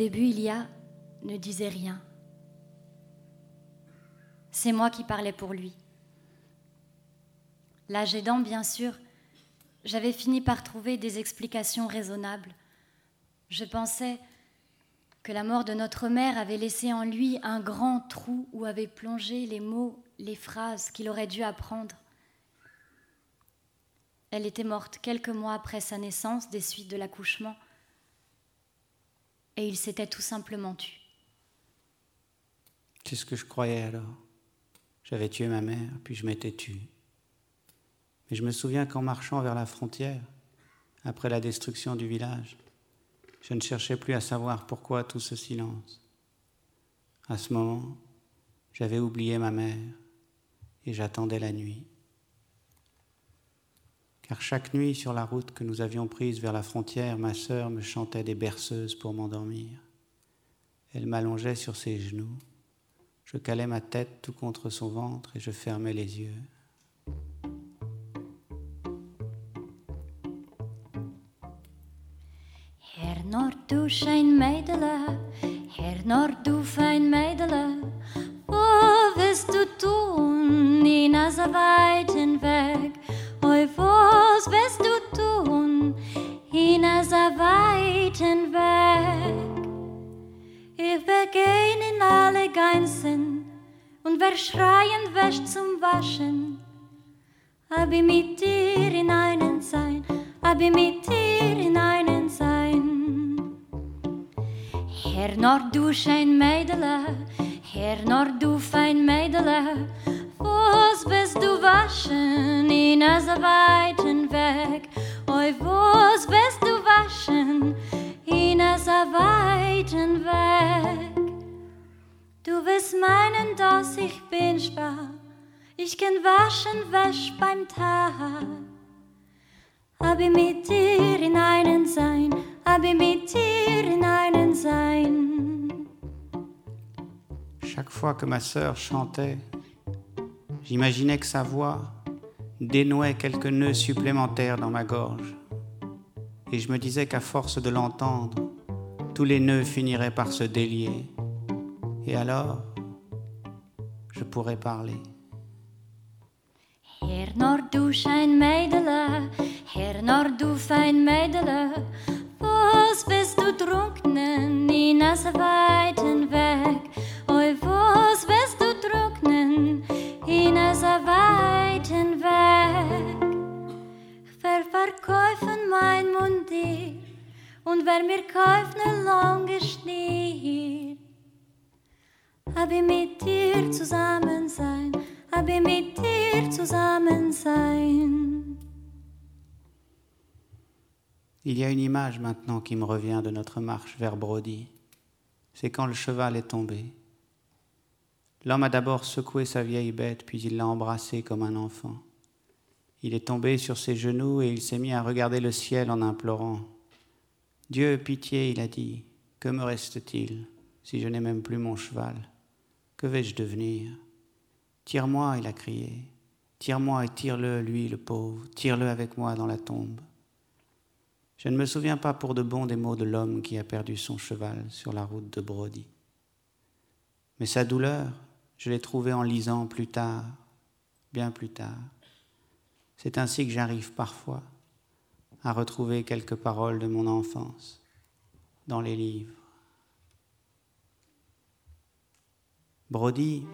[SPEAKER 3] début, Ilia ne disait rien. C'est moi qui parlais pour lui. L'âge aidant, bien sûr, j'avais fini par trouver des explications raisonnables. Je pensais que la mort de notre mère avait laissé en lui un grand trou où avaient plongé les mots, les phrases qu'il aurait dû apprendre. Elle était morte quelques mois après sa naissance des suites de l'accouchement et il s'était tout simplement tu.
[SPEAKER 2] C'est ce que je croyais alors. J'avais tué ma mère, puis je m'étais tué. Mais je me souviens qu'en marchant vers la frontière, après la destruction du village, je ne cherchais plus à savoir pourquoi tout ce silence. À ce moment, j'avais oublié ma mère et j'attendais la nuit. Car chaque nuit sur la route que nous avions prise vers la frontière, ma sœur me chantait des berceuses pour m'endormir. Elle m'allongeait sur ses genoux. Je calais ma tête tout contre son ventre et je fermais les yeux.
[SPEAKER 3] Du du? Oi, was wirst du tun in a so weiten Weg? Ich gehen in alle Geinsen und wer schreien wäscht zum Waschen. Hab ich mit dir in einen sein, hab ich mit dir in einen sein. Her nord du schein meidele, her nord du fein meidele, was wirst du waschen in a weiten Weg? Oi, wo's wirst du waschen in a weiten Weg? Du wirst meinen, dass ich bin schwach. Ich kann waschen, wäsch beim Tag. Aber mit dir in einen sein, aber mit dir in einen sein.
[SPEAKER 2] Chaque fois que ma sœur chantait, j'imaginais que sa voix dénouait quelques nœuds supplémentaires dans ma gorge. Et je me disais qu'à force de l'entendre, tous les nœuds finiraient par se délier. Et alors, je pourrais parler.
[SPEAKER 3] In as weiten Weg? Wer verkaufen mein Mundir und wer mir kauft ne lange Schnier. Hab ich mit dir zusammen sein, hab ich mit dir zusammen sein.
[SPEAKER 2] Il y a une image maintenant qui me revient de notre marche vers Brody. C'est quand le cheval est tombé. L'homme a d'abord secoué sa vieille bête, puis il l'a embrassée comme un enfant. Il est tombé sur ses genoux et il s'est mis à regarder le ciel en implorant. Dieu, pitié, il a dit, que me reste-t-il si je n'ai même plus mon cheval? Que vais-je devenir? Tire-moi, il a crié. Tire-moi et tire-le, lui, le pauvre. Tire-le avec moi dans la tombe. Je ne me souviens pas pour de bon des mots de l'homme qui a perdu son cheval sur la route de Brody. Mais sa douleur, je l'ai trouvée en lisant plus tard, bien plus tard. C'est ainsi que j'arrive parfois à retrouver quelques paroles de mon enfance dans les livres. Brody,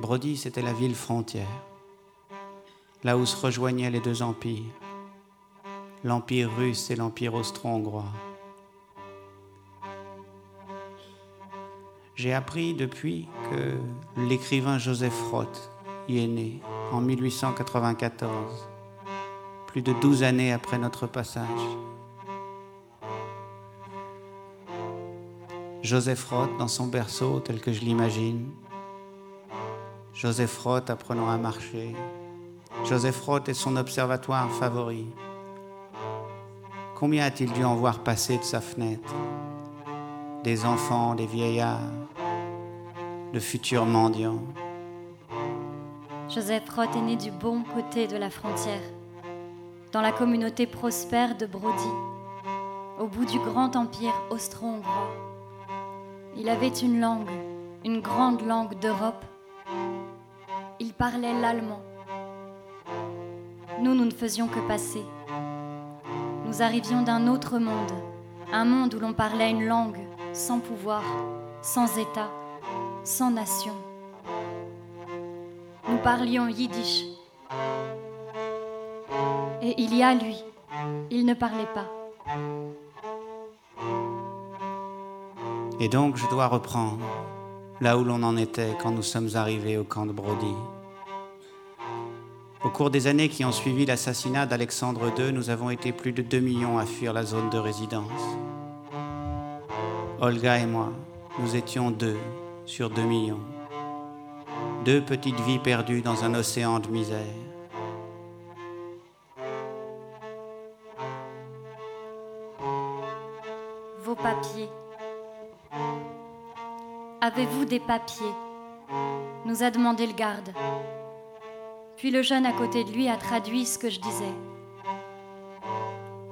[SPEAKER 2] Brody, c'était la ville frontière, là où se rejoignaient les deux empires, l'empire russe et l'empire austro-hongrois. J'ai appris depuis que l'écrivain Joseph Roth y est né en 1894, plus de douze années après notre passage. Joseph Roth dans son berceau tel que je l'imagine, Joseph Roth apprenant à marcher, Joseph Roth et son observatoire favori. Combien a-t-il dû en voir passer de sa fenêtre? Des enfants, des vieillards, de futurs mendiants.
[SPEAKER 3] Joseph Roth est né du bon côté de la frontière, dans la communauté prospère de Brody, au bout du grand empire austro-hongrois. Il avait une langue, une grande langue d'Europe. Il parlait l'allemand. Nous, nous ne faisions que passer. Nous arrivions d'un autre monde, un monde où l'on parlait une langue sans pouvoir, sans État, sans nation. Nous parlions yiddish. Et il y a lui, il ne parlait pas.
[SPEAKER 2] Et donc je dois reprendre là où l'on en était quand nous sommes arrivés au camp de Brody. Au cours des années qui ont suivi l'assassinat d'Alexandre II, nous avons été plus de 2 millions à fuir la zone de résidence. Olga et moi, nous étions deux sur 2 millions. Deux petites vies perdues dans un océan de misère.
[SPEAKER 3] Vos papiers. Avez-vous des papiers? Nous a demandé le garde. Puis le jeune à côté de lui a traduit ce que je disais.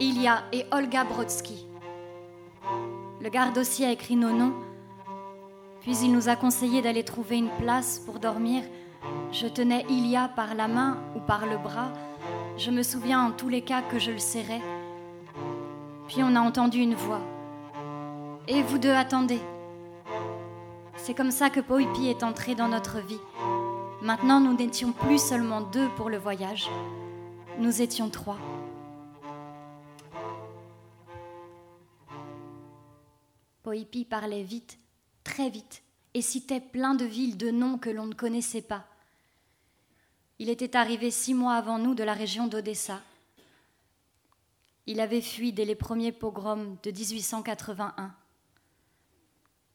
[SPEAKER 3] Ilya et Olga Brodsky. Le garde aussi a écrit nos noms, puis il nous a conseillé d'aller trouver une place pour dormir. Je tenais Ilya par la main ou par le bras. Je me souviens en tous les cas que je le serrais. Puis on a entendu une voix. Et vous deux attendez. C'est comme ça que Poipi est entré dans notre vie. Maintenant, nous n'étions plus seulement deux pour le voyage, nous étions trois. Poipi parlait vite, très vite. et citait plein de villes de noms que l'on ne connaissait pas. Il était arrivé six mois avant nous de la région d'Odessa. Il avait fui dès les premiers pogroms de 1881.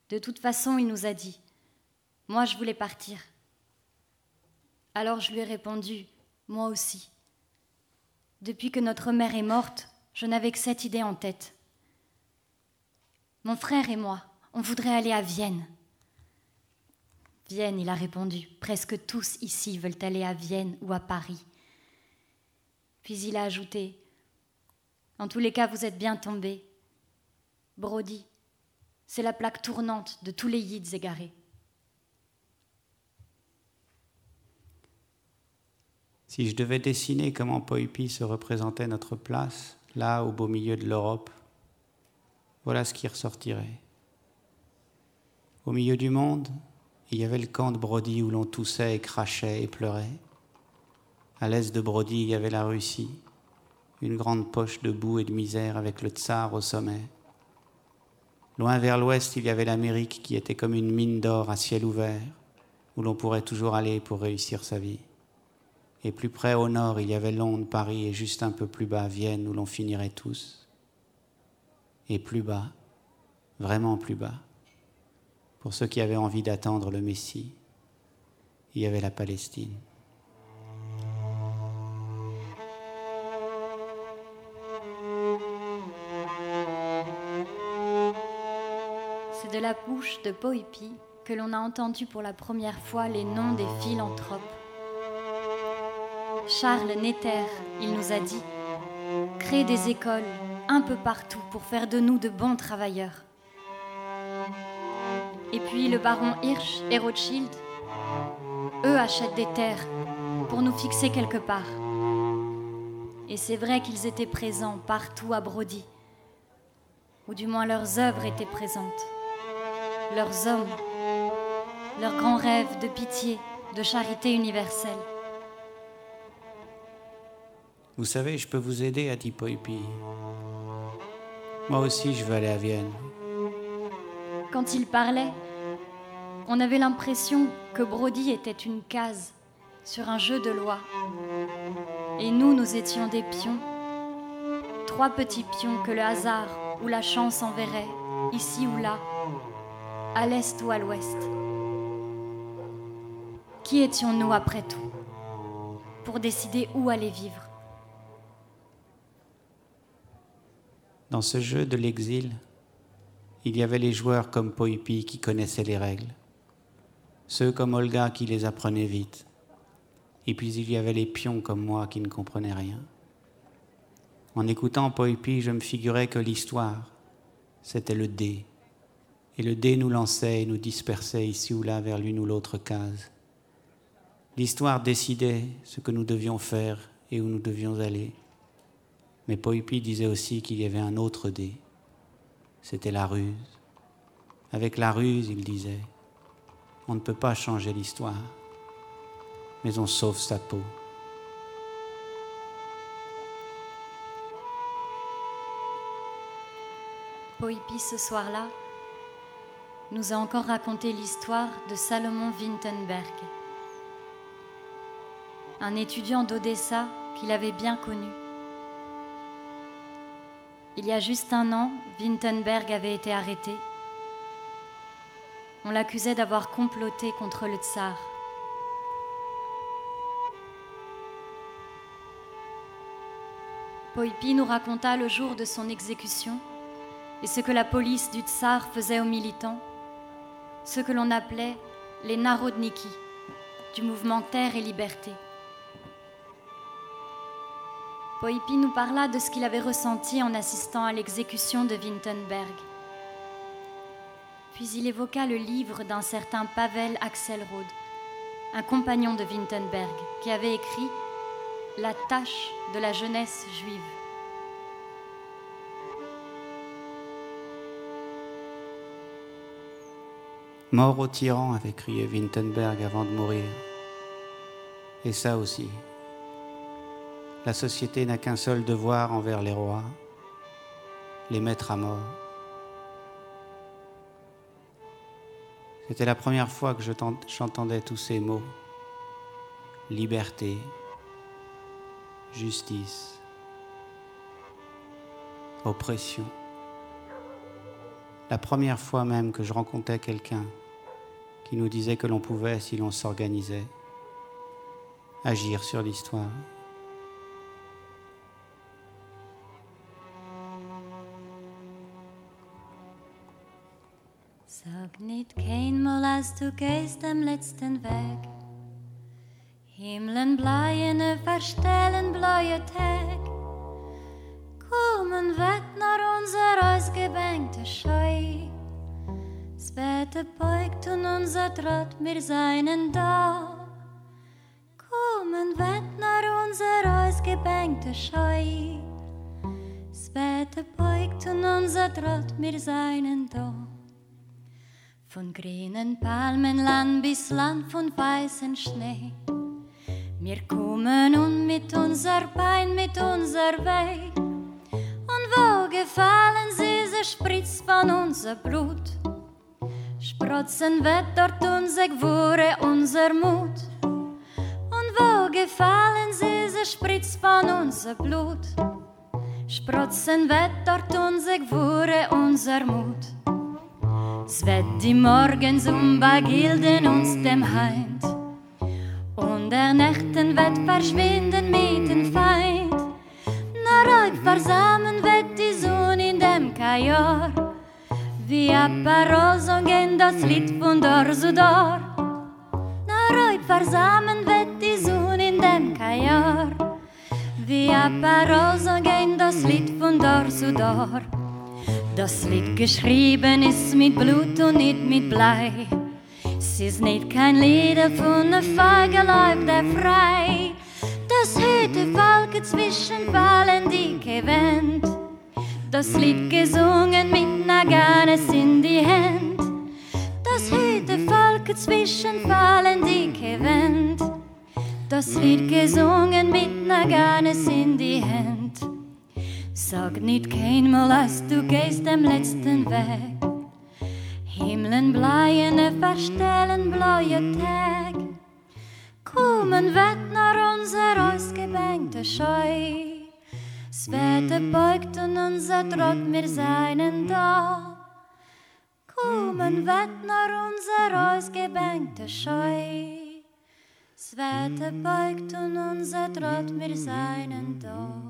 [SPEAKER 3] De toute façon, il nous a dit Moi, je voulais partir. Alors je lui ai répondu Moi aussi. Depuis que notre mère est morte, je n'avais que cette idée en tête. Mon frère et moi, on voudrait aller à Vienne. Vienne, il a répondu. Presque tous ici veulent aller à Vienne ou à Paris. Puis il a ajouté En tous les cas, vous êtes bien tombés. Brody, c'est la plaque tournante de tous les yids égarés.
[SPEAKER 2] Si je devais dessiner comment Poipi se représentait notre place, là, au beau milieu de l'Europe, voilà ce qui ressortirait. Au milieu du monde, il y avait le camp de Brody où l'on toussait et crachait et pleurait. À l'est de Brody, il y avait la Russie, une grande poche de boue et de misère avec le tsar au sommet. Loin vers l'ouest, il y avait l'Amérique qui était comme une mine d'or à ciel ouvert, où l'on pourrait toujours aller pour réussir sa vie. Et plus près au nord, il y avait Londres, Paris, et juste un peu plus bas, Vienne, où l'on finirait tous. Et plus bas, vraiment plus bas, pour ceux qui avaient envie d'attendre le Messie, il y avait la Palestine.
[SPEAKER 3] C'est de la bouche de Poipi que l'on a entendu pour la première fois les noms des philanthropes. Charles Netter, il nous a dit, crée des écoles un peu partout pour faire de nous de bons travailleurs. Et puis le baron Hirsch et Rothschild, eux achètent des terres pour nous fixer quelque part. Et c'est vrai qu'ils étaient présents partout à Brody, ou du moins leurs œuvres étaient présentes, leurs hommes, leurs grands rêves de pitié, de charité universelle.
[SPEAKER 2] Vous savez, je peux vous aider, a dit Poipi. Moi aussi, je veux aller à Vienne.
[SPEAKER 3] Quand il parlait, on avait l'impression que Brody était une case sur un jeu de loi. Et nous, nous étions des pions, trois petits pions que le hasard ou la chance enverrait, ici ou là, à l'est ou à l'ouest. Qui étions-nous après tout pour décider où aller vivre?
[SPEAKER 2] Dans ce jeu de l'exil, il y avait les joueurs comme Poipi qui connaissaient les règles, ceux comme Olga qui les apprenaient vite, et puis il y avait les pions comme moi qui ne comprenaient rien. En écoutant Poipi, je me figurais que l'histoire, c'était le dé, et le dé nous lançait et nous dispersait ici ou là vers l'une ou l'autre case. L'histoire décidait ce que nous devions faire et où nous devions aller. Mais Poipi disait aussi qu'il y avait un autre dé. C'était la ruse. Avec la ruse, il disait, on ne peut pas changer l'histoire, mais on sauve sa peau.
[SPEAKER 3] Poipi, ce soir-là, nous a encore raconté l'histoire de Salomon Wintenberg, un étudiant d'Odessa qu'il avait bien connu. Il y a juste un an, Wintenberg avait été arrêté. On l'accusait d'avoir comploté contre le tsar. Poipi nous raconta le jour de son exécution et ce que la police du tsar faisait aux militants, ce que l'on appelait les narodniki du mouvement Terre et Liberté. Poipi nous parla de ce qu'il avait ressenti en assistant à l'exécution de Wintenberg. Puis il évoqua le livre d'un certain Pavel Axelrod, un compagnon de Wintenberg, qui avait écrit La tâche de la jeunesse juive.
[SPEAKER 2] Mort au tyran, avait crié Wintenberg avant de mourir. Et ça aussi, la société n'a qu'un seul devoir envers les rois, les mettre à mort. C'était la première fois que j'entendais tous ces mots. Liberté, justice, oppression. La première fois même que je rencontrais quelqu'un qui nous disait que l'on pouvait, si l'on s'organisait, agir sur l'histoire.
[SPEAKER 3] Nicht keinmal, als du gehst am letzten Weg. Himmeln bleiene verstellen blaue Tag. Kommen weg nach unser ausgebänkte Scheu. Das beugt und unser Trott, wir seinen da. Kommen weg nach unser ausgebänkte Scheu. Das beugt und unser Trott, wir seinen da. Von grünen Palmenland bis Land von weißem Schnee. Wir kommen und mit unser Bein, mit unser Weg. Und wo gefallen sie, sie spritzt von unser Blut. Sprotzen wird dort unser Gewure, unser Mut. Und wo gefallen sie, sie spritzt von unser Blut. Sprotzen wird dort unser Gewure, unser Mut. Wird die Morgens um bei Gilden uns dem Heint. Und der Nächten wird verschwinden mit dem Feind. Na euch versammeln wird die Sonne in dem Kajor. Wie ein Parol singen das Lied von Dor zu Dor. Na euch versammeln wird die Sonne in dem Kajor. Wie ein Parol singen das Lied von Dor zu Dor. Das Lied geschrieben ist mit Blut und nicht mit Blei. Es ist nicht kein Lied von einer Feigerleib, der frei. Das hüte Falke zwischen fallen dicke Wend. Das Lied gesungen mit Naganes in die Hand. Das hüte Falke zwischen fallen dicke Wend. Das Lied gesungen mit Naganes in die Hand. Sag nicht keinmal, als du gehst dem letzten Weg. Himmeln bleiene verstellen blaue Tag. Kommen wird nach unser ausgebänkte Scheu. Das beugt und unser Trott, wir seinen da. Kommen wird nach unser ausgebänkte Scheu. Das beugt und unser Trott, wir seinen da.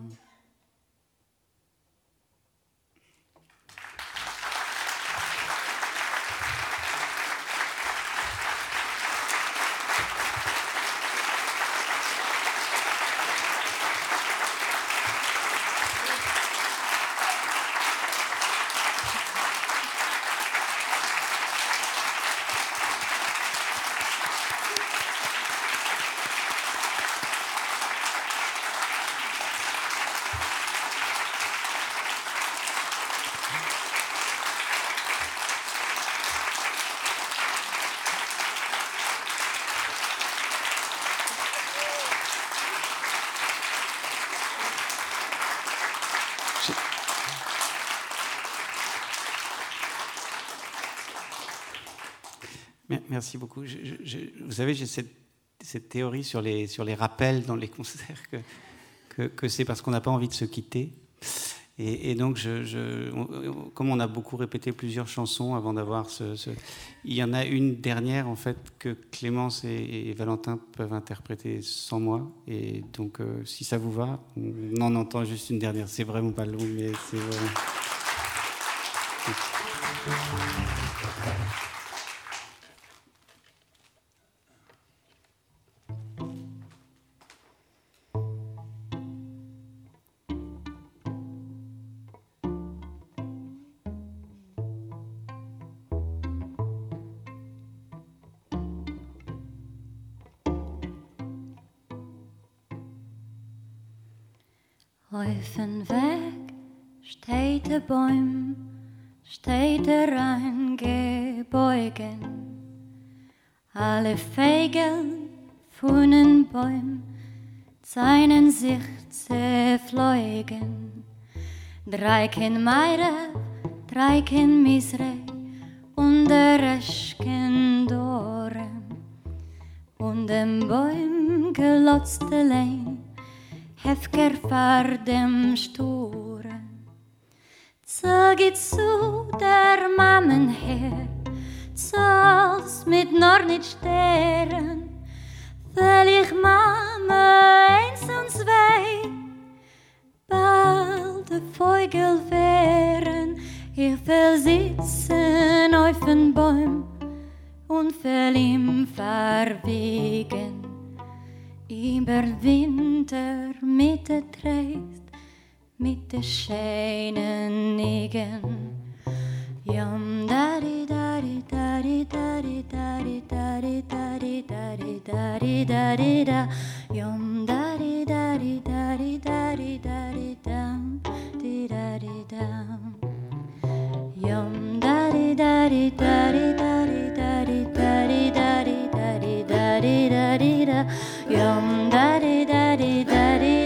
[SPEAKER 2] Merci beaucoup. vous savez, j'ai cette, théorie sur les, sur les rappels dans les concerts que, que, c'est parce qu'on n'a pas envie de se quitter. Et, donc, je, comme on a beaucoup répété plusieurs chansons avant d'avoir ce, Il y en a une dernière, en fait, que Clémence et, Valentin peuvent interpréter sans moi. Et donc, euh, si ça vous va, on en entend juste une dernière. C'est vraiment pas long, mais c'est.
[SPEAKER 3] Alle Vögel von den Bäumen seinen sich zerfleugen. Drei Kind Meire, drei Kind Misre und der Rest Kind dem Bäum gelotzte Lein, hefker fahr dem Sture. Zog it zu der Mammen her, zog's mit nor nit steren, weil ich Mama eins und zwei, bald de Vogel wären, ich will sitzen auf den Bäum, und fell ihm verwegen. Über Winter mit der Träst, mit der schönen Nigen. Yum dari Yum da di da di da di